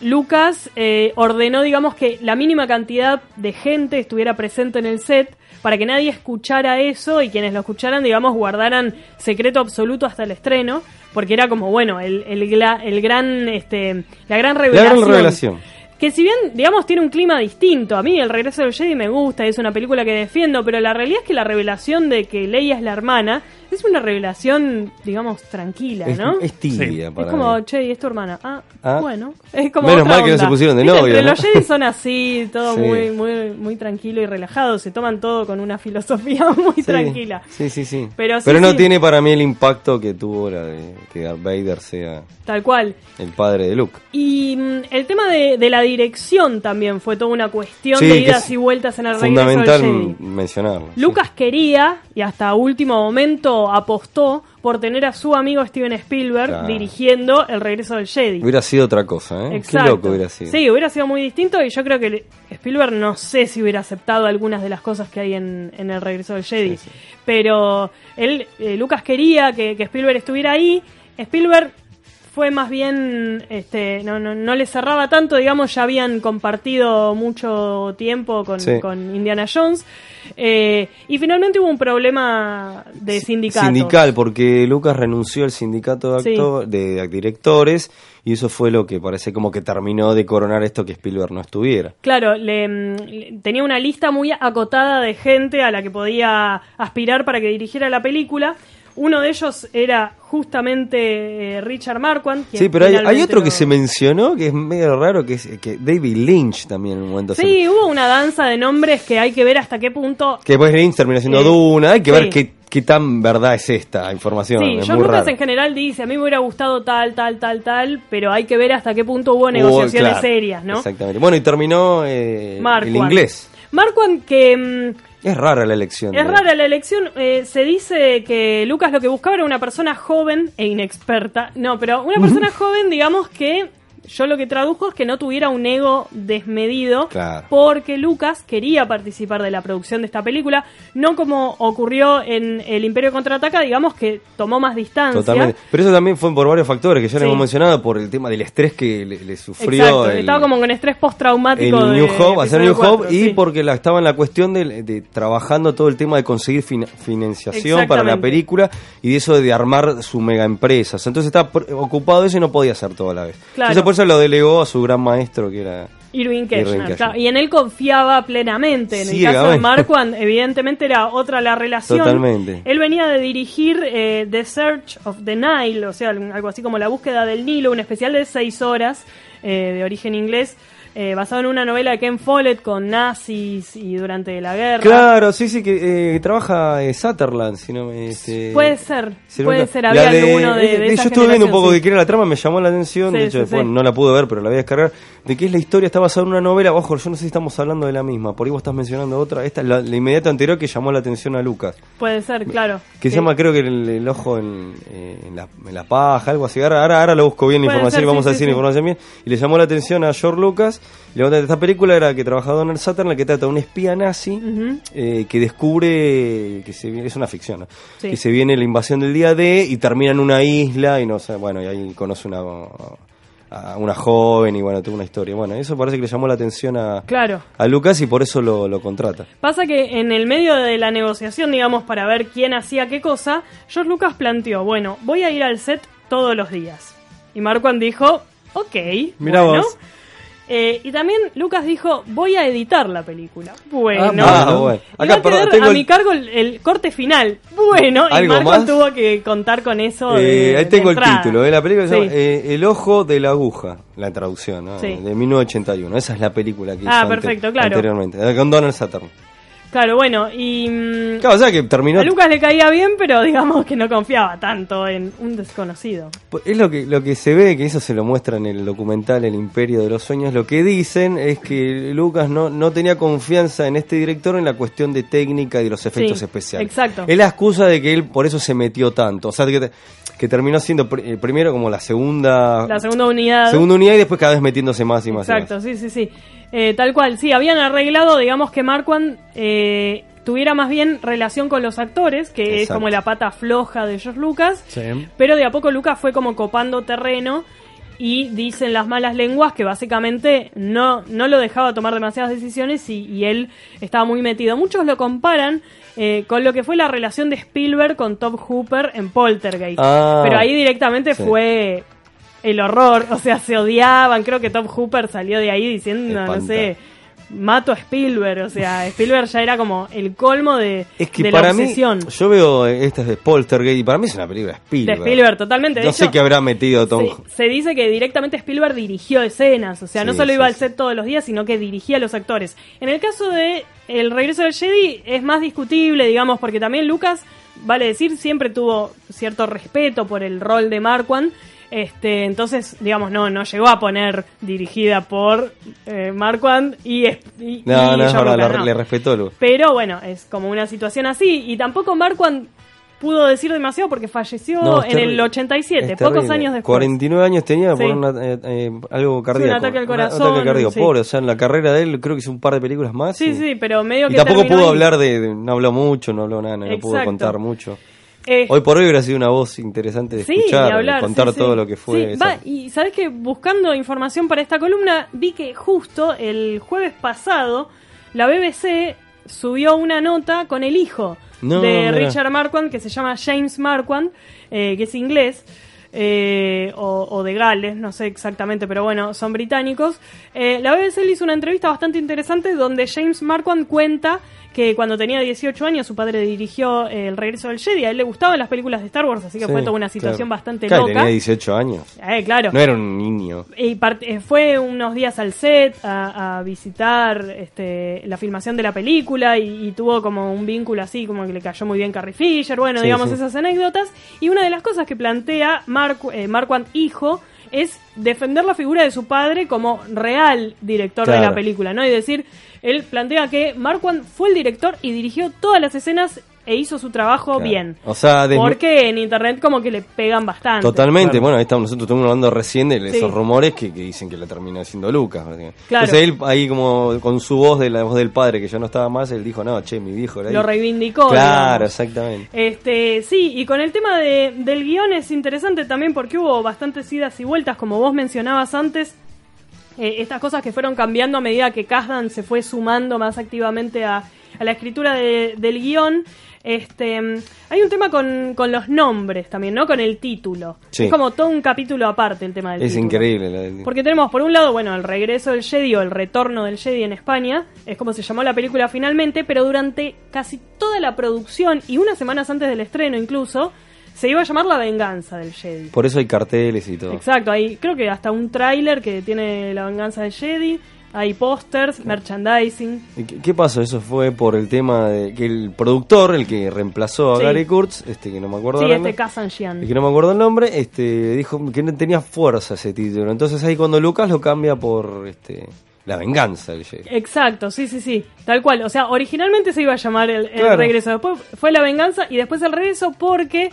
Lucas eh, ordenó, digamos, que la mínima cantidad de gente estuviera presente en el set para que nadie escuchara eso y quienes lo escucharan, digamos, guardaran secreto absoluto hasta el estreno, porque era como, bueno, el, el, gran, este, la gran La revelación. gran revelación. Que si bien, digamos, tiene un clima distinto, a mí El Regreso del Jedi me gusta, es una película que defiendo, pero la realidad es que la revelación de que Leia es la hermana es una revelación, digamos, tranquila, Es, ¿no? es tibia para Es como, mí. che, ¿y es tu hermana? Ah, Ah. bueno. Es como Menos otra mal que no se pusieron de novio, los Jedi son así, todo Sí. muy, muy, muy tranquilo y relajado. Se toman todo con una filosofía muy Sí, tranquila. Sí, sí, sí. Pero sí, no sí. tiene para mí el impacto que tuvo la de que Darth Vader sea Tal cual. el padre de Luke. Y mm, el tema de, de la dirección también fue toda una cuestión Sí, de idas y vueltas en el regreso del Fundamental Jedi. mencionarlo. Lucas quería, y hasta último momento apostó, por tener a su amigo Steven Spielberg Claro. dirigiendo El Regreso del Jedi. Hubiera sido otra cosa, ¿eh? Exacto. Qué loco hubiera sido. Sí, hubiera sido muy distinto y yo creo que Spielberg no sé si hubiera aceptado algunas de las cosas que hay en, en El Regreso del Jedi. Pero él, eh, Lucas quería que, que Spielberg estuviera ahí. Spielberg fue más bien, este, no, no, no le cerraba tanto, digamos, ya habían compartido mucho tiempo con, Sí. con Indiana Jones. Eh, y finalmente hubo un problema de sindicato. Sindical, porque Lucas renunció al sindicato de, Sí. acto- de directores y eso fue lo que parece como que terminó de coronar esto que Spielberg no estuviera. Claro, le, mm, le- tenía una lista muy acotada de gente a la que podía aspirar para que dirigiera la película. Uno de ellos era justamente eh, Richard Marquand. quien Sí, pero hay, otro lo- que se mencionó que es medio raro, que es que David Lynch también en un momento se- Sí, hubo una danza de nombres que hay que ver hasta qué punto. Que después Lynch termina siendo Eh, Duna, hay que sí. ver qué, qué tan verdad es esta información. Sí, es John muy Lucas raro. en general dice, a mí me hubiera gustado tal, tal, tal, tal, pero hay que ver hasta qué punto hubo Hubo- negociaciones claro, serias, ¿no? Exactamente. Bueno, y terminó eh, el inglés. Marquand que... mm, Es rara la elección. Es de- rara la elección. eh, se dice que Lucas lo que buscaba era una persona joven e inexperta. No, pero una persona joven, digamos que yo lo que tradujo es que no tuviera un ego desmedido. Claro. Porque Lucas quería participar de la producción de esta película. No como ocurrió en El Imperio Contraataca, digamos que tomó más distancia. Totalmente. Pero eso también fue por varios factores que ya Sí. hemos mencionado, por el tema del estrés que le, le sufrió Exacto, el, estaba como con estrés postraumático de New Hope, hacer New Hope, y porque la, estaba en la cuestión de, de trabajando todo el tema de conseguir fin- financiación para la película y de eso de armar su mega empresa. Entonces estaba ocupado de eso y no podía hacer todo a la vez. Claro. Entonces eso lo delegó a su gran maestro que era... Irving Kirchner, claro, y en él confiaba plenamente. En el caso de Marquand, evidentemente era otra la relación. Totalmente. Él venía de dirigir eh, The Search of the Nile, o sea, algo así como La búsqueda del Nilo, un especial de seis horas eh, de origen inglés, eh, basado en una novela de Ken Follett con nazis y durante la guerra. Claro, sí, sí, que eh, trabaja eh, Sutherland, si no me... este, Puede ser, si puede ser, había de- alguno de, eh, de Yo estuve viendo un poco generación, de sí. qué era la trama, me llamó la atención, Sí, de hecho sí, después sí. no la pude ver, pero la voy a descargar, de que es la historia, está basada en una novela, ojo, yo no sé si estamos hablando de la misma, por ahí vos estás mencionando otra, esta es la, la inmediata anterior que llamó la atención a Lucas, Puede ser, claro. que se llama creo que el, el ojo en, eh, en, la, en la paja, algo así, ahora, ahora, ahora lo busco bien la información ser, y vamos sí, a sí, decir sí. la información bien, y le llamó la atención a George Lucas, y la onda de esta película era que trabajaba Donald Sutherland, que trata de un espía nazi, eh, que descubre que se viene, es una ficción, ¿no? Sí. que se viene la invasión del día D y termina en una isla y no sé, bueno, y ahí conoce una a una joven y bueno, tuvo una historia. Bueno, eso parece que le llamó la atención a, Claro. a Lucas y por eso lo, lo contrata. Pasa que en el medio de la negociación, digamos, para ver quién hacía qué cosa, George Lucas planteó, bueno, voy a ir al set todos los días. Y Marquand dijo, ok. Mirá bueno. vos. Eh, y también Lucas dijo, voy a editar la película. Bueno. Ah, bueno. Y va Acá, a perdón, quedar tengo a el- mi cargo el, el corte final. Bueno, y ¿Algo Marquand más? tuvo que contar con eso. Eh, de- ahí de tengo el título de la película, se Sí. llama, eh, El ojo de la aguja, la traducción, ¿no? Sí. de 1981. Esa es la película que hizo Ah, ante- perfecto, claro. anteriormente, con Donald Sutherland. Claro, bueno, y... mm, Claro, o sea que terminó a Lucas le caía bien, pero digamos que no confiaba tanto en un desconocido. Pues Es lo que, lo que se ve, que eso se lo muestra en el documental El Imperio de los Sueños, lo que dicen es que Lucas no, no tenía confianza en este director en la cuestión de técnica y de los efectos Sí, especiales. exacto. Es la excusa de que él por eso se metió tanto. O sea, que, que terminó siendo pr- eh, primero como la segunda, La segunda unidad. segunda unidad y después cada vez metiéndose más y más. y Exacto, sí, sí, sí. Eh, tal cual, sí, habían arreglado, digamos, que Marquand eh, tuviera más bien relación con los actores, que es como la pata floja de George Lucas, Sí. pero de a poco Lucas fue como copando terreno y dicen las malas lenguas que básicamente no, no lo dejaba tomar demasiadas decisiones y, y él estaba muy metido. Muchos lo comparan eh, con lo que fue la relación de Spielberg con Top Hooper en Poltergeist. Ah, Pero ahí directamente sí. fue el horror, o sea, se odiaban. Creo que Top Hooper salió de ahí diciendo, no sé, mato a Spielberg. O sea, Spielberg ya era como el colmo de, Es que de para la mí, obsesión. yo veo estas de Poltergeist y para mí es una película de de Spielberg. Spielberg, totalmente. De No sé qué habrá metido Tom. se, se dice que directamente Spielberg dirigió escenas, o sea, no solo sí, iba al set todos los días, sino que dirigía a los actores. En el caso de El regreso del Jedi es más discutible, digamos, porque también Lucas, vale decir, siempre tuvo cierto respeto por el rol de Marquand. Este, entonces, digamos, no, no llegó a poner dirigida por eh, Marquand y, y, No, y no, es verdad, le, no. le respetó. Lu. Pero bueno, es como una situación así. Y tampoco Marquand pudo decir demasiado porque falleció No, en el terrible. 87, Es pocos años después. 49 años tenía por una, eh, eh, algo cardíaco. ataque al Un corazón, ataque cardíaco, sí. pobre. O sea, en la carrera de él creo que hizo un par de películas más. Sí, y, sí, pero medio y que tampoco terminó pudo hablar de, de- No habló mucho, no habló nada, no, no pudo contar mucho. Eh, Hoy por hoy hubiera sido una voz interesante de sí, escuchar, ni hablar, de contar sí, sí. todo lo que fue. Va, y sabes que buscando información para esta columna, vi que justo el jueves pasado la BBC subió una nota con el hijo No, de mira. Richard Marquand, que se llama James Marquand, eh, que es inglés. eh, o, o de Gales, no sé exactamente, pero bueno, son británicos. La BBC le hizo una entrevista bastante interesante donde James Marquand cuenta que cuando tenía 18 años su padre dirigió eh, El regreso del Jedi. A él le gustaban las películas de Star Wars, así que Sí, fue toda una situación claro. bastante Claro, loca. tenía 18 años. Eh, claro. No era un niño. Y eh, fue unos días al set a, a visitar este, la filmación de la película y, y tuvo como un vínculo así, como que le cayó muy bien Carrie Fisher, bueno, Sí, digamos sí. esas anécdotas. Y una de las cosas que plantea Mark, eh, Marquand hijo es defender la figura de su padre como real director de la película, ¿no? Y decir, él plantea que Marquand fue el director y dirigió todas las escenas e hizo su trabajo Claro. bien. O sea, desmi- Porque en internet como que le pegan bastante. Totalmente, Claro. bueno, ahí estamos, nosotros estamos hablando recién de Sí. esos rumores que, que dicen que la terminó haciendo Lucas. Claro. Entonces él ahí como con su voz de la voz del padre que ya no estaba más, él dijo, no, che, mi viejo era Lo ahí". reivindicó. Claro, digamos. exactamente. Este, sí, y con el tema de, del guion es interesante también porque hubo bastantes idas y vueltas, como vos mencionabas antes, eh, estas cosas que fueron cambiando a medida que Kasdan se fue sumando más activamente a, a la escritura de- del guion. Este, mm, hay un tema con, con los nombres también, ¿no? Con el título. Sí. Es como todo un capítulo aparte el tema del Es título. increíble. la del- Porque tenemos, por un lado, bueno, el regreso del Jedi o el retorno del Jedi en España, es como se llamó la película finalmente, pero durante casi toda la producción y unas semanas antes del estreno incluso, se iba a llamar La venganza del Jedi. Por eso hay carteles y todo. Exacto, hay creo que hasta un tráiler que tiene La venganza del Jedi, hay pósters, merchandising. ¿Y ¿Qué, pasó? Eso fue por el tema de que el productor, el que reemplazó a Sí. Gary Kurtz, este que no me acuerdo Sí, este Kazan el Jian. que no me acuerdo el nombre, este dijo que no tenía fuerza ese título. Entonces ahí cuando Lucas lo cambia por este la venganza del Jedi. Exacto, sí, sí, sí, tal cual. O sea, originalmente se iba a llamar el, el Claro. regreso, después fue la venganza y después el regreso porque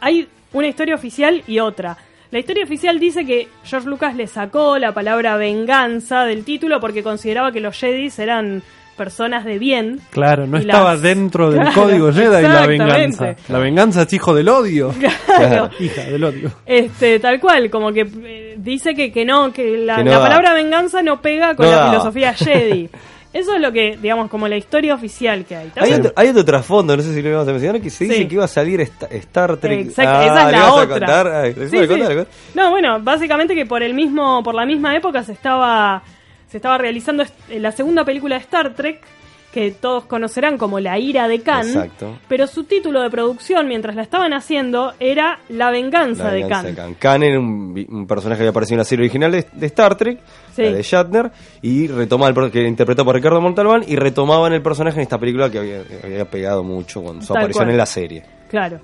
hay una historia oficial y otra. La historia oficial dice que George Lucas le sacó la palabra venganza del título porque consideraba que los Jedis eran personas de bien. Claro, no estaba las- dentro del Claro, código Jedi la venganza. La venganza es hijo del odio. Claro. Hija del odio. Este, tal cual, como que eh, dice que, que no, que la, Que no la da. palabra venganza no pega con No la da. filosofía Jedi. Eso es lo que, digamos, como la historia oficial que hay. Hay otro, hay otro trasfondo, no sé si lo íbamos a mencionar, que se dice Sí. que iba a salir esta- Star Trek. Exacto, Ah, esa es ¿le la otra. No, bueno, básicamente que por el mismo, por la misma época se estaba, se estaba realizando la segunda película de Star Trek, que todos conocerán como La ira de Khan, Exacto. pero su título de producción mientras la estaban haciendo era La venganza, La de venganza Khan. de Khan. Khan era un, personaje que había aparecido en la serie original de, de Star Trek, Sí. la de Shatner, y retomaba el que era interpretado por Ricardo Montalbán, y retomaban el personaje en esta película que había, que había pegado mucho con su Tal aparición cual. en la serie. Claro.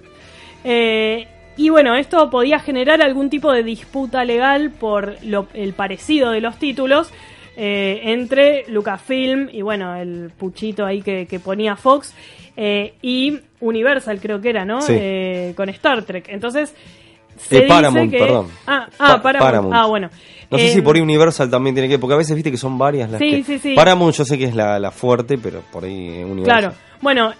Eh, y bueno, esto podía generar algún tipo de disputa legal por lo- el parecido de los títulos eh, entre Lucasfilm y bueno, el puchito ahí que, que ponía Fox eh, y Universal creo que era, ¿no? Sí. Eh, con Star Trek. Entonces... se Eh, dice Paramount, que- perdón. Ah, ah, Pa- Paramount. Paramount. Ah, bueno. No sé si por ahí Universal también tiene que, porque a veces viste que son varias las Sí, que... sí, sí. Paramount yo sé que es la, la fuerte, pero por ahí Universal. Claro. Bueno,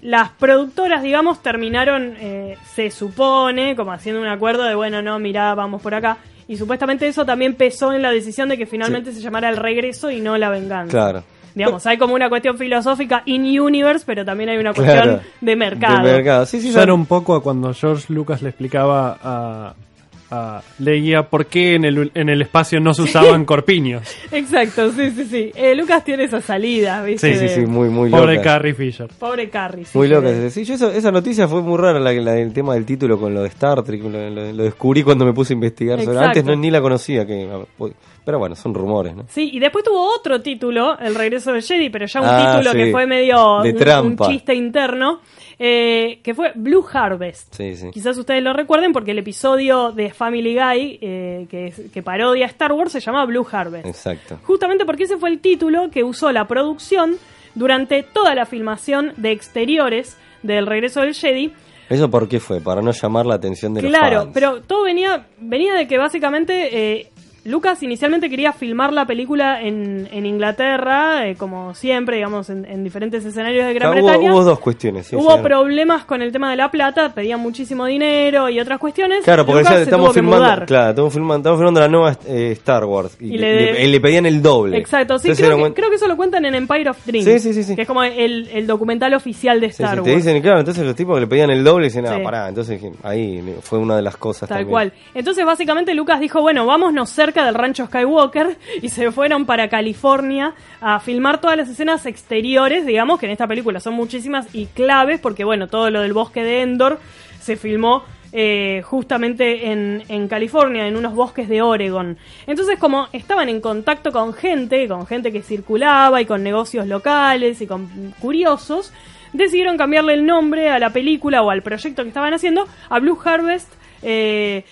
las productoras, digamos, terminaron, eh, se supone, como haciendo un acuerdo de, bueno, no, mirá, vamos por acá. Y supuestamente eso también pesó en la decisión de que finalmente se llamara el regreso y no la venganza. Claro. Digamos, hay como una cuestión filosófica in-universe, pero también hay una cuestión Claro. de mercado. De mercado. Sí, sí, Suena un poco a cuando George Lucas le explicaba a, a Leia por qué en el, en el espacio no se usaban corpiños. Exacto, sí, sí, sí. Eh, Lucas tiene esa salida, ¿viste? Sí, sí, De- sí, muy, muy Pobre loca. Carrie Fisher. Pobre Carrie. sí, Muy loca. de- Sí, yo eso- esa noticia fue muy rara, la, la del tema del título con lo de Star Trek. Lo, lo- lo descubrí cuando me puse a investigar sobre. Exacto. Antes no, ni la conocía. que Pero bueno, son rumores, ¿no? Sí, y después tuvo otro título, El regreso del Jedi, pero ya un Ah, título sí. que fue medio De un chiste interno, eh, que fue Blue Harvest. Sí, sí. Quizás ustedes lo recuerden porque el episodio de Family Guy eh, que, que parodia Star Wars se llama Blue Harvest. Exacto. Justamente porque ese fue el título que usó la producción durante toda la filmación de exteriores del regreso del Jedi. ¿Eso por qué fue? Para no llamar la atención de los Claro, fans. pero todo venía, venía de que básicamente eh, Lucas inicialmente quería filmar la película en, en Inglaterra, eh, como siempre, digamos, en, en diferentes escenarios de Gran Ah, hubo, Bretaña. hubo dos cuestiones. sí, Hubo problemas con el tema de la plata, pedían muchísimo dinero y otras cuestiones. Claro, porque Lucas ya estamos filmando, claro, estamos filmando, estamos filmando la nueva eh, Star Wars y, Y le, le- le- le pedían el doble. Exacto, sí, Entonces creo que, buen- creo que eso lo cuentan en Empire of Dreams. Sí, sí, sí, sí. Que es como el, el documental oficial de Sí, sí, Star te Wars. dicen, claro, entonces los tipos que le pedían el doble dicen, ah, pará, entonces ahí fue una de las cosas Tal también. cual. Entonces, básicamente, Lucas dijo, bueno, vámonos cerca del rancho Skywalker y se fueron para California a filmar todas las escenas exteriores, digamos, que en esta película son muchísimas y claves, porque, bueno, todo lo del bosque de Endor se filmó eh, justamente en, California, en unos bosques de Oregon. Entonces, como estaban en contacto con gente, con gente que circulaba y con negocios locales y con curiosos, decidieron cambiarle el nombre a la película o al proyecto que estaban haciendo a Blue Harvest. eh,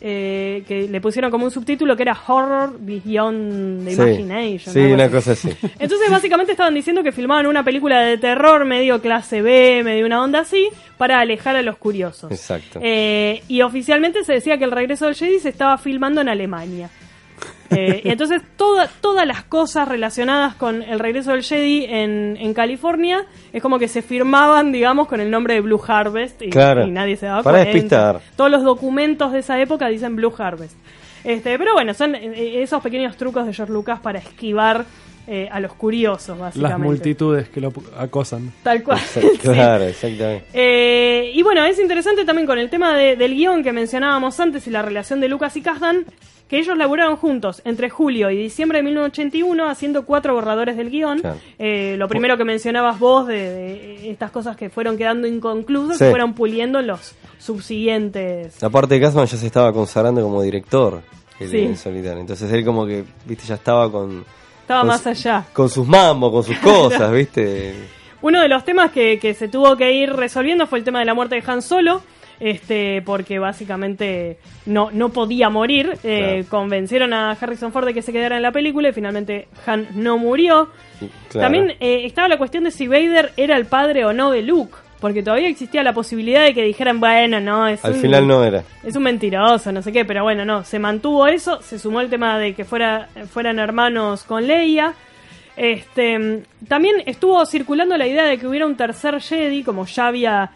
eh, que le pusieron como un subtítulo que era Horror Beyond the Sí, Imagination. sí, una así. cosa así. Entonces básicamente estaban diciendo que filmaban una película de terror medio clase B, medio una onda así, para alejar a los curiosos. Exacto. Eh, y oficialmente se decía que el regreso del Jedi se estaba filmando en Alemania. Eh, y entonces toda- todas las cosas relacionadas con el regreso del Jedi en, en California es como que se firmaban, digamos, con el nombre de Blue Harvest y, Claro. y nadie se daba Para cuenta. despistar. Todos los documentos de esa época dicen Blue Harvest. Este, pero bueno, son eh, esos pequeños trucos de George Lucas para esquivar eh, a los curiosos, básicamente. Las multitudes que lo acosan. Tal cual. Claro, exactamente. Eh, y bueno, es interesante también con el tema de- del guion que mencionábamos antes y la relación de Lucas y Kasdan, que ellos laburaron juntos entre julio y diciembre de 1981 haciendo cuatro borradores del guion. Claro. Eh, lo primero que mencionabas vos de, de estas cosas que fueron quedando inconclusas, Sí. fueron puliendo en los subsiguientes. La parte de ya se estaba consagrando como director Sí. en solitario. Entonces él como que, viste, ya estaba con, Estaba más su- allá. con sus mambos, con sus cosas, viste. Uno de los temas que, que se tuvo que ir resolviendo fue el tema de la muerte de Han Solo. Este, porque básicamente no, no podía morir. Eh, Claro. Convencieron a Harrison Ford de que se quedara en la película y finalmente Han no murió. Claro. También eh, estaba la cuestión de si Vader era el padre o no de Luke. Porque todavía existía la posibilidad de que dijeran, bueno, no, es Al un, final no era. es un mentiroso, no sé qué, pero bueno, no, se mantuvo eso, se sumó el tema de que fuera, fueran hermanos con Leia. Este, también estuvo circulando la idea de que hubiera un tercer Jedi, como ya había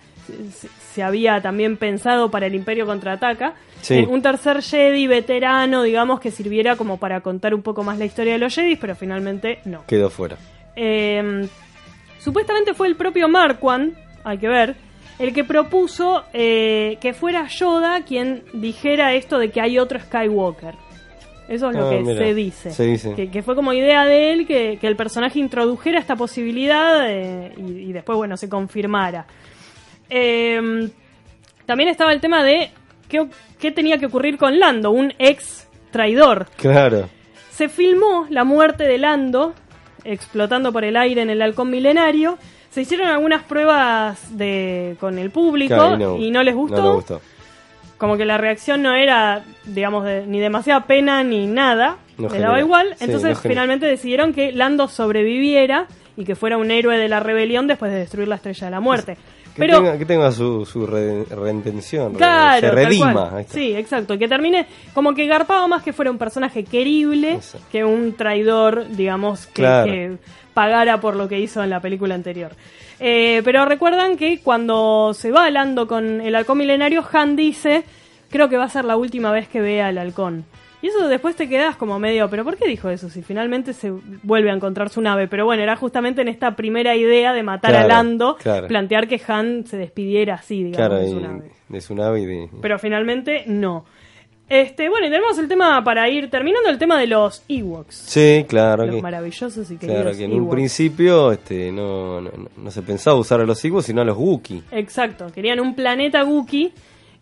se, había también pensado para el Imperio contraataca. Sí. Eh, un tercer Jedi veterano, digamos, que sirviera como para contar un poco más la historia de los Jedis, pero finalmente no. Quedó fuera. Eh, supuestamente fue el propio Marquand, hay que ver, el que propuso eh, que fuera Yoda quien dijera esto de que hay otro Skywalker. Eso es lo Ah, que mira, se dice. se dice. Que, que fue como idea de él que, que el personaje introdujera esta posibilidad eh, y, y después, bueno, se confirmara. Eh, también estaba el tema de qué, qué tenía que ocurrir con Lando, un ex traidor. Claro. Se filmó la muerte de Lando explotando por el aire en el halcón milenario. Se hicieron algunas pruebas de con el público Claro, y no les gustó. No le gustó. Como que la reacción no era, digamos, de- ni demasiada pena ni nada. No le daba igual. Sí, Entonces finalmente decidieron que Lando sobreviviera y que fuera un héroe de la rebelión después de destruir la estrella de la muerte. Que, Pero tenga, que tenga su, su re- redención. re- Claro, se redima. Sí, exacto. Que termine como que garpaba más que fuera un personaje querible que un traidor, digamos, que, Claro. que pagara por lo que hizo en la película anterior. Eh, pero recuerdan que cuando se va Lando con el halcón milenario, Han dice, creo que va a ser la última vez que vea al halcón. Y eso después te quedas como medio, pero ¿por qué dijo eso? Si finalmente se vuelve a encontrar su nave. Pero bueno, era justamente en esta primera idea de matar a Lando, claro. plantear que Han se despidiera así, digamos, Claro, de su nave. de su nave y de... Pero finalmente no. Este, bueno, y tenemos el tema para ir terminando el tema de los Ewoks. Sí, claro Los que... maravillosos y queridos Claro que en un principio este, no, no, no se pensaba usar a los Ewoks, sino a los Wookiee. Exacto, querían un planeta Wookiee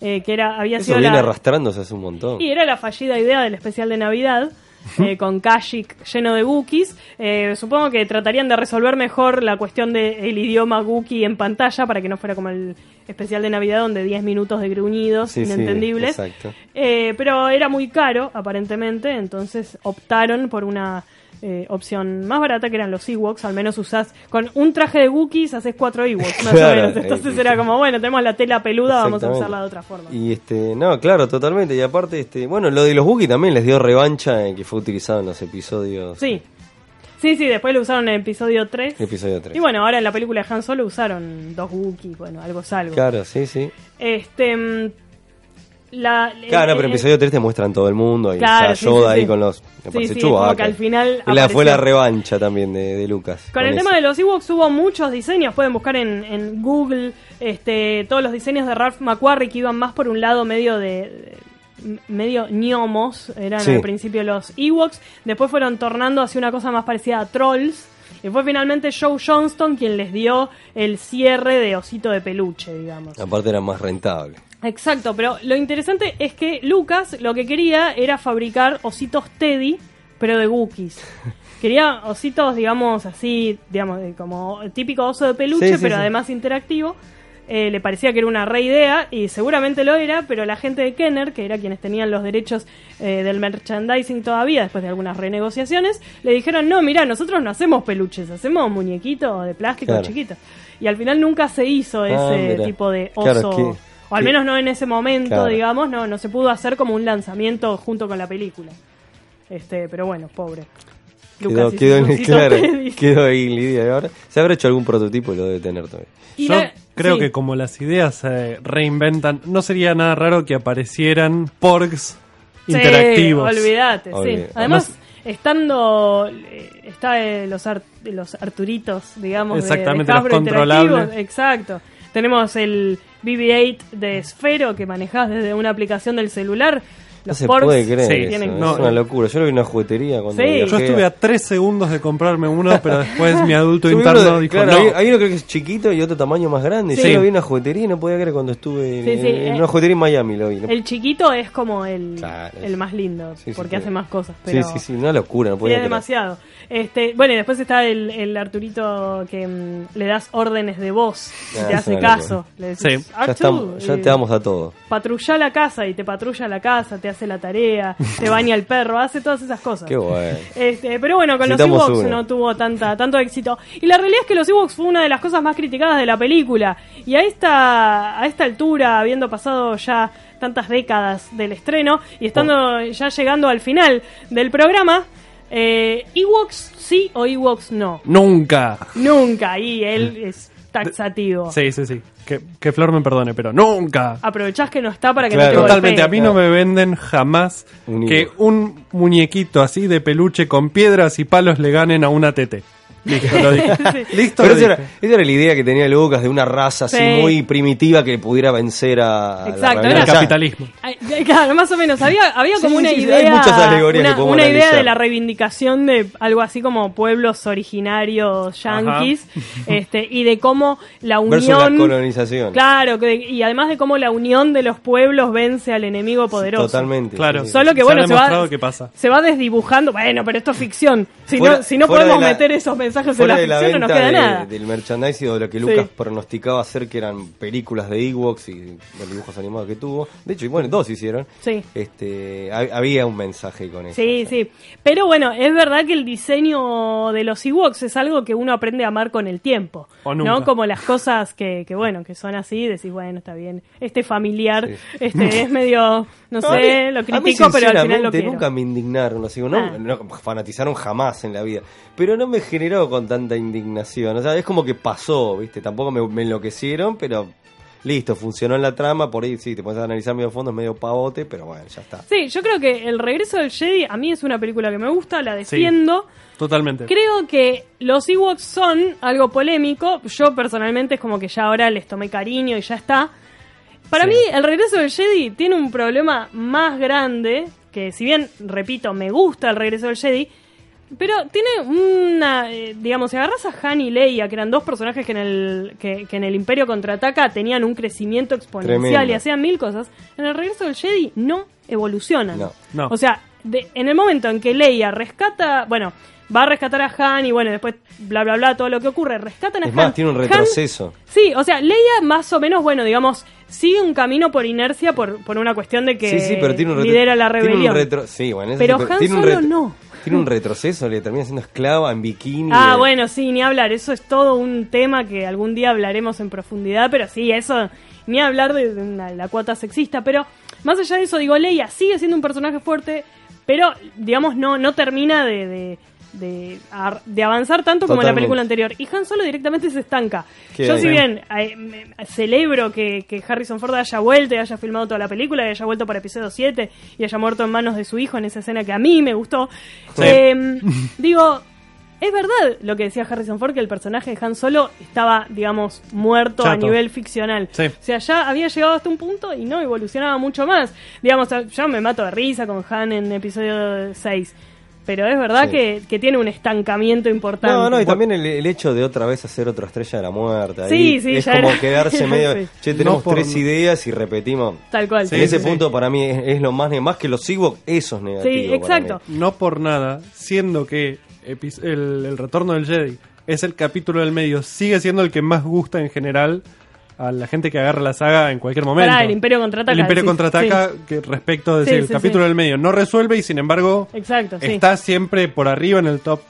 eh, que era había Eso sido viene la, arrastrándose hace un montón. y era la fallida idea del especial de Navidad. eh, con Kashyyyk lleno de Wookiees. Eh, supongo que tratarían de resolver mejor la cuestión del idioma Wookiee en pantalla para que no fuera como el especial de Navidad donde 10 minutos de gruñidos Sí, sí, inentendibles. exacto. Eh, pero era muy caro, aparentemente, entonces optaron por una eh, opción más barata que eran los Ewoks. Al menos usás con un traje de Wookiees, haces cuatro Ewoks, más Claro, o menos. Entonces eh, era como, bueno, tenemos la tela peluda, vamos a usarla de otra forma. Y este, no, claro, totalmente. Y aparte, este, bueno, lo de los Wookiee también les dio revancha en que fue utilizado en los episodios. Sí. Sí, sí, después lo usaron en el episodio 3. Episodio 3. Y bueno, ahora en la película de Han Solo usaron dos Wookiees, bueno, algo es algo. Claro, sí, sí. Este. La, Claro, pero en eh, episodio 3 te muestran todo el mundo. Y Claro, está sí, Yoda sí, ahí con los. Sí, sí, que al final Y la, fue la revancha también de, de Lucas. Con el tema de los Ewoks hubo muchos diseños, pueden buscar en, en Google este, todos los diseños de Ralph McQuarrie que iban más por un lado medio de, de- medio ñomos, eran Sí. al principio los Ewoks, después fueron tornando hacia una cosa más parecida a Trolls, y fue finalmente Joe Johnston quien les dio el cierre de osito de peluche, digamos. Aparte era más rentable. Exacto, pero lo interesante es que Lucas lo que quería era fabricar ositos Teddy, pero de Wookiees. Quería ositos, digamos, así, digamos, como típico oso de peluche, Sí, sí, pero sí. además interactivo. Eh, le parecía que era una re idea y seguramente lo era, pero la gente de Kenner, que era quienes tenían los derechos eh, del merchandising todavía, después de algunas renegociaciones, le dijeron, no, mira, nosotros no hacemos peluches, hacemos muñequitos de plástico Claro. chiquitos. Y al final nunca se hizo Ah, ese tipo de oso. Claro, o al menos no en ese momento, Claro. digamos, no, no se pudo hacer como un lanzamiento junto con la película. Este, pero bueno, pobre. Quedó, Lucas y quedó, ositos claro, quedó ahí Lidia. Ahora se habrá hecho algún prototipo y lo debe tener todavía. Y Yo la- creo sí. que como las ideas se reinventan, no sería nada raro que aparecieran porgs Sí, interactivos. olvídate, sí. Además, estando eh, está eh, los Ar- los Arturitos, digamos, de- Exactamente, de, los Hasbro controlables. interactivos, exacto. Tenemos el BB-8 de Sfero que manejás desde una aplicación del celular. No se puede creer. Sí, eso, tienen- es no, una locura. Yo lo vi en una juguetería cuando Sí. Yo estuve a- tres segundos de comprarme uno, pero después mi adulto interno uno de- dijo claro, no. hay, hay uno creo que es chiquito y otro tamaño más grande. Sí. Yo lo vi en una juguetería y no podía creer cuando estuve en, Sí, sí, en eh, una juguetería en Miami. Lo vi. ¿no? El chiquito es como el, Claro, el más lindo, porque sí. hace más cosas. Sí, Pero sí, sí, una locura, no podía es creer. demasiado. Este, bueno, y después está el, el Arturito que mm, le das órdenes de voz y Ah, te hace caso. Le decís, Sí. Ya, te damos a todo. patrulla la casa y te patrulla la casa, te hace la tarea, te baña el perro, hace todas esas cosas. Qué bueno. Este, pero bueno, con los Ewoks uno. no tuvo tanta, tanto éxito. Y la realidad es que los Ewoks fue una de las cosas más criticadas de la película. Y a esta, a esta altura, habiendo pasado ya tantas décadas del estreno y estando ya llegando al final del programa, eh, Ewoks sí o Ewoks no. Nunca. Nunca. Y él es taxativo. Sí, sí, sí. Que, que Flor me perdone, pero nunca. Aprovechás que no está para que Claro. no te Totalmente, golpee. a mí no me venden jamás Un que un muñequito así de peluche con piedras y palos le ganen a una tete. Listo, lo dije. Listo, Pero lo esa era, dije. esa era la idea que tenía Lucas de una raza así Sí. muy primitiva que pudiera vencer a, la era- El capitalismo. Ay, Claro, más o menos. Había, había Sí, como una sí, idea. hay muchas alegorías una, que podemos una idea analizar. de la reivindicación de algo así como pueblos originarios yanquis. Este, y de cómo la Versus la unión. colonización. Claro, que- y además de cómo la unión de los pueblos vence al enemigo poderoso. Totalmente. Claro. sí. Solo que Se bueno, se va, demostrado que pasa. se va desdibujando. Bueno, pero esto es ficción. Si Fuera- no, si no podemos la- meter esos mensajes en Fuera la de la ficción, no venta nos queda de- nada. del merchandising o de lo que Lucas Sí. pronosticaba hacer que eran películas de Ewoks y los dibujos animados que tuvo. De hecho, y bueno, dos hicieron. Sí. Este, ha- había un mensaje con eso. Sí, sí. Pero bueno, es verdad que el diseño de los Ewoks es algo que uno aprende a amar con el tiempo. O nunca. ¿No? Como las cosas que, que, bueno, que son así, decís, bueno, está bien. Este familiar, Sí. este es medio, no sé, mí- lo a mí, critico, pero al final lo sinceramente, quiero. nunca me indignaron, así, no, Ah. no fanatizaron jamás en la vida, pero no me generó con tanta indignación, o sea, es como que pasó, ¿viste? Tampoco me, me enloquecieron, pero listo, funcionó en la trama, por ahí sí, te puedes analizar medio fondo, es medio pavote, pero bueno, ya está. Sí, yo creo que El regreso del Jedi a mí es una película que me gusta, la defiendo. Totalmente. Creo que los Ewoks son algo polémico. Yo personalmente es como que ya ahora les tomé cariño y ya está. Para Sí. mí, el regreso del Jedi tiene un problema más grande. Que si bien, repito, me gusta el regreso del Jedi. Pero tiene una. eh, digamos, si agarras a Han y Leia, que eran dos personajes que en el, que, que en el Imperio contraataca tenían un crecimiento exponencial Tremendo. y hacían mil cosas. En el regreso del Jedi no evolucionan. No. No. O sea, de- en el momento en que Leia rescata, bueno, va a rescatar a Han y bueno, después bla bla bla todo lo que ocurre, rescatan a Es Han. más, tiene un Han- retroceso. sí, o sea, Leia más o menos, bueno, digamos, sigue un camino por inercia por, por una cuestión de que Sí, sí, pero tiene un, lidera la tiene un rebelión. retro- sí, bueno, Pero sí, Han Solo no. Tiene un retroceso, le termina siendo esclava en bikini. Ah, eh, bueno, sí, ni hablar. Eso es todo un tema que algún día hablaremos en profundidad, pero sí, eso, ni hablar de, la cuota sexista. Pero más allá de eso, digo, Leia sigue siendo un personaje fuerte, pero, digamos, no, no termina de, de, de, de avanzar tanto como en la película anterior. Y Han Solo directamente se estanca. Yo, si bien eh, me- celebro que, que Harrison Ford haya vuelto y haya filmado toda la película y haya vuelto para episodio 7 y haya muerto en manos de su hijo en esa escena que a mí me gustó, Sí. eh, digo, es verdad lo que decía Harrison Ford, que el personaje de Han Solo estaba, digamos, muerto a nivel ficcional. Sí. O sea, ya había llegado hasta un punto y no evolucionaba mucho más. Digamos, yo me mato de risa con Han en episodio 6. Pero es verdad Sí. que, que tiene un estancamiento importante. No, no, y también el, el hecho de otra vez hacer otra estrella de la muerte. Sí, ahí sí, es ya como era- quedarse medio. Sí. Che, tenemos No por- tres ideas y repetimos. Tal cual. Sí, en ese sí, punto, para mí, es, es lo más, más que los Ewoks, eso es negativo. Sí, para exacto. mí. No por nada, siendo que el retorno del Jedi es el capítulo del medio, sigue siendo el que más gusta en general a la gente que agarra la saga en cualquier momento. Pará, el Imperio contraataca, El Imperio decís, contraataca que respecto de Sí, el sí, capítulo sí. del medio no resuelve y sin embargo Exacto, sí. está siempre por arriba en el top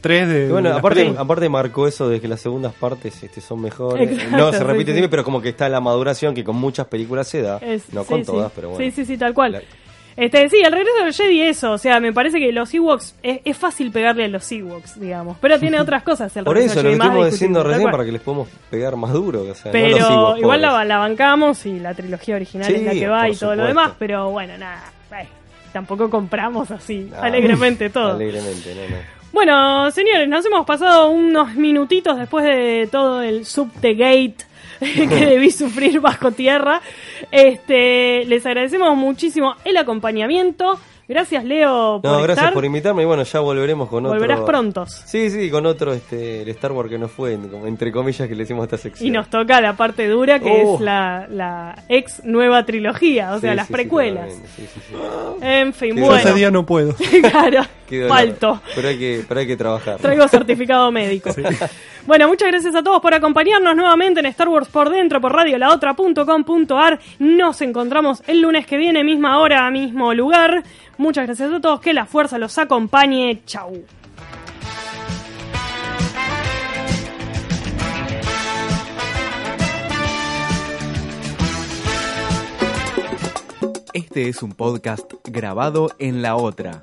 3 de, bueno, de aparte, aparte marcó eso de que las segundas partes este, son mejores. Exacto, no se repite sí. siempre, pero como que está la maduración que con muchas películas se da. Es- no sí, con sí. todas, pero bueno. Sí, sí, sí, tal cual. La- Este, sí, el regreso del Jedi eso, o sea, me parece que los Ewoks, es, es fácil pegarle a los Ewoks, digamos, pero tiene otras cosas el Por regreso eso, lo que discutible, diciendo recién, para que les podamos pegar más duro. O sea, no Pero los Ewoks, igual la, bancamos y la trilogía original Sí, es la que va y todo lo demás, pero bueno, nada, ay, tampoco compramos así alegremente todo. Alegremente, no, no. Bueno, señores, nos hemos pasado unos minutitos después de todo el subtegate que debí sufrir bajo tierra. Este, les agradecemos muchísimo el acompañamiento. Gracias, Leo, por No, gracias estar. por invitarme y bueno, ya volveremos con otro. Volverás prontos. Sí, sí, con otro, este, el Star Wars que no fue, como entre comillas, que le hicimos esta sección. Y nos toca la parte dura que Oh. es la, la ex nueva trilogía, o sea, Sí, las precuelas. sí, sí, sí. en fin, bueno. ese día no puedo. claro, falto. Pero hay que, pero hay que trabajar. Traigo certificado médico. Bueno, muchas gracias a todos por acompañarnos nuevamente en Star Wars por dentro por radiolaotra.com.ar. Nos encontramos el lunes que viene, misma hora, mismo lugar. Muchas gracias a todos, que la fuerza los acompañe. Chau. Este es un podcast grabado en la otra.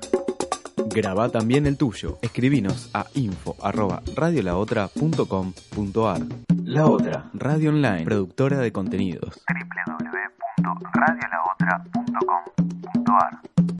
Graba también el tuyo. Escribinos a info@radiolaotra.com.ar. La otra, radio online, productora de contenidos. www.radiolaotra.com.ar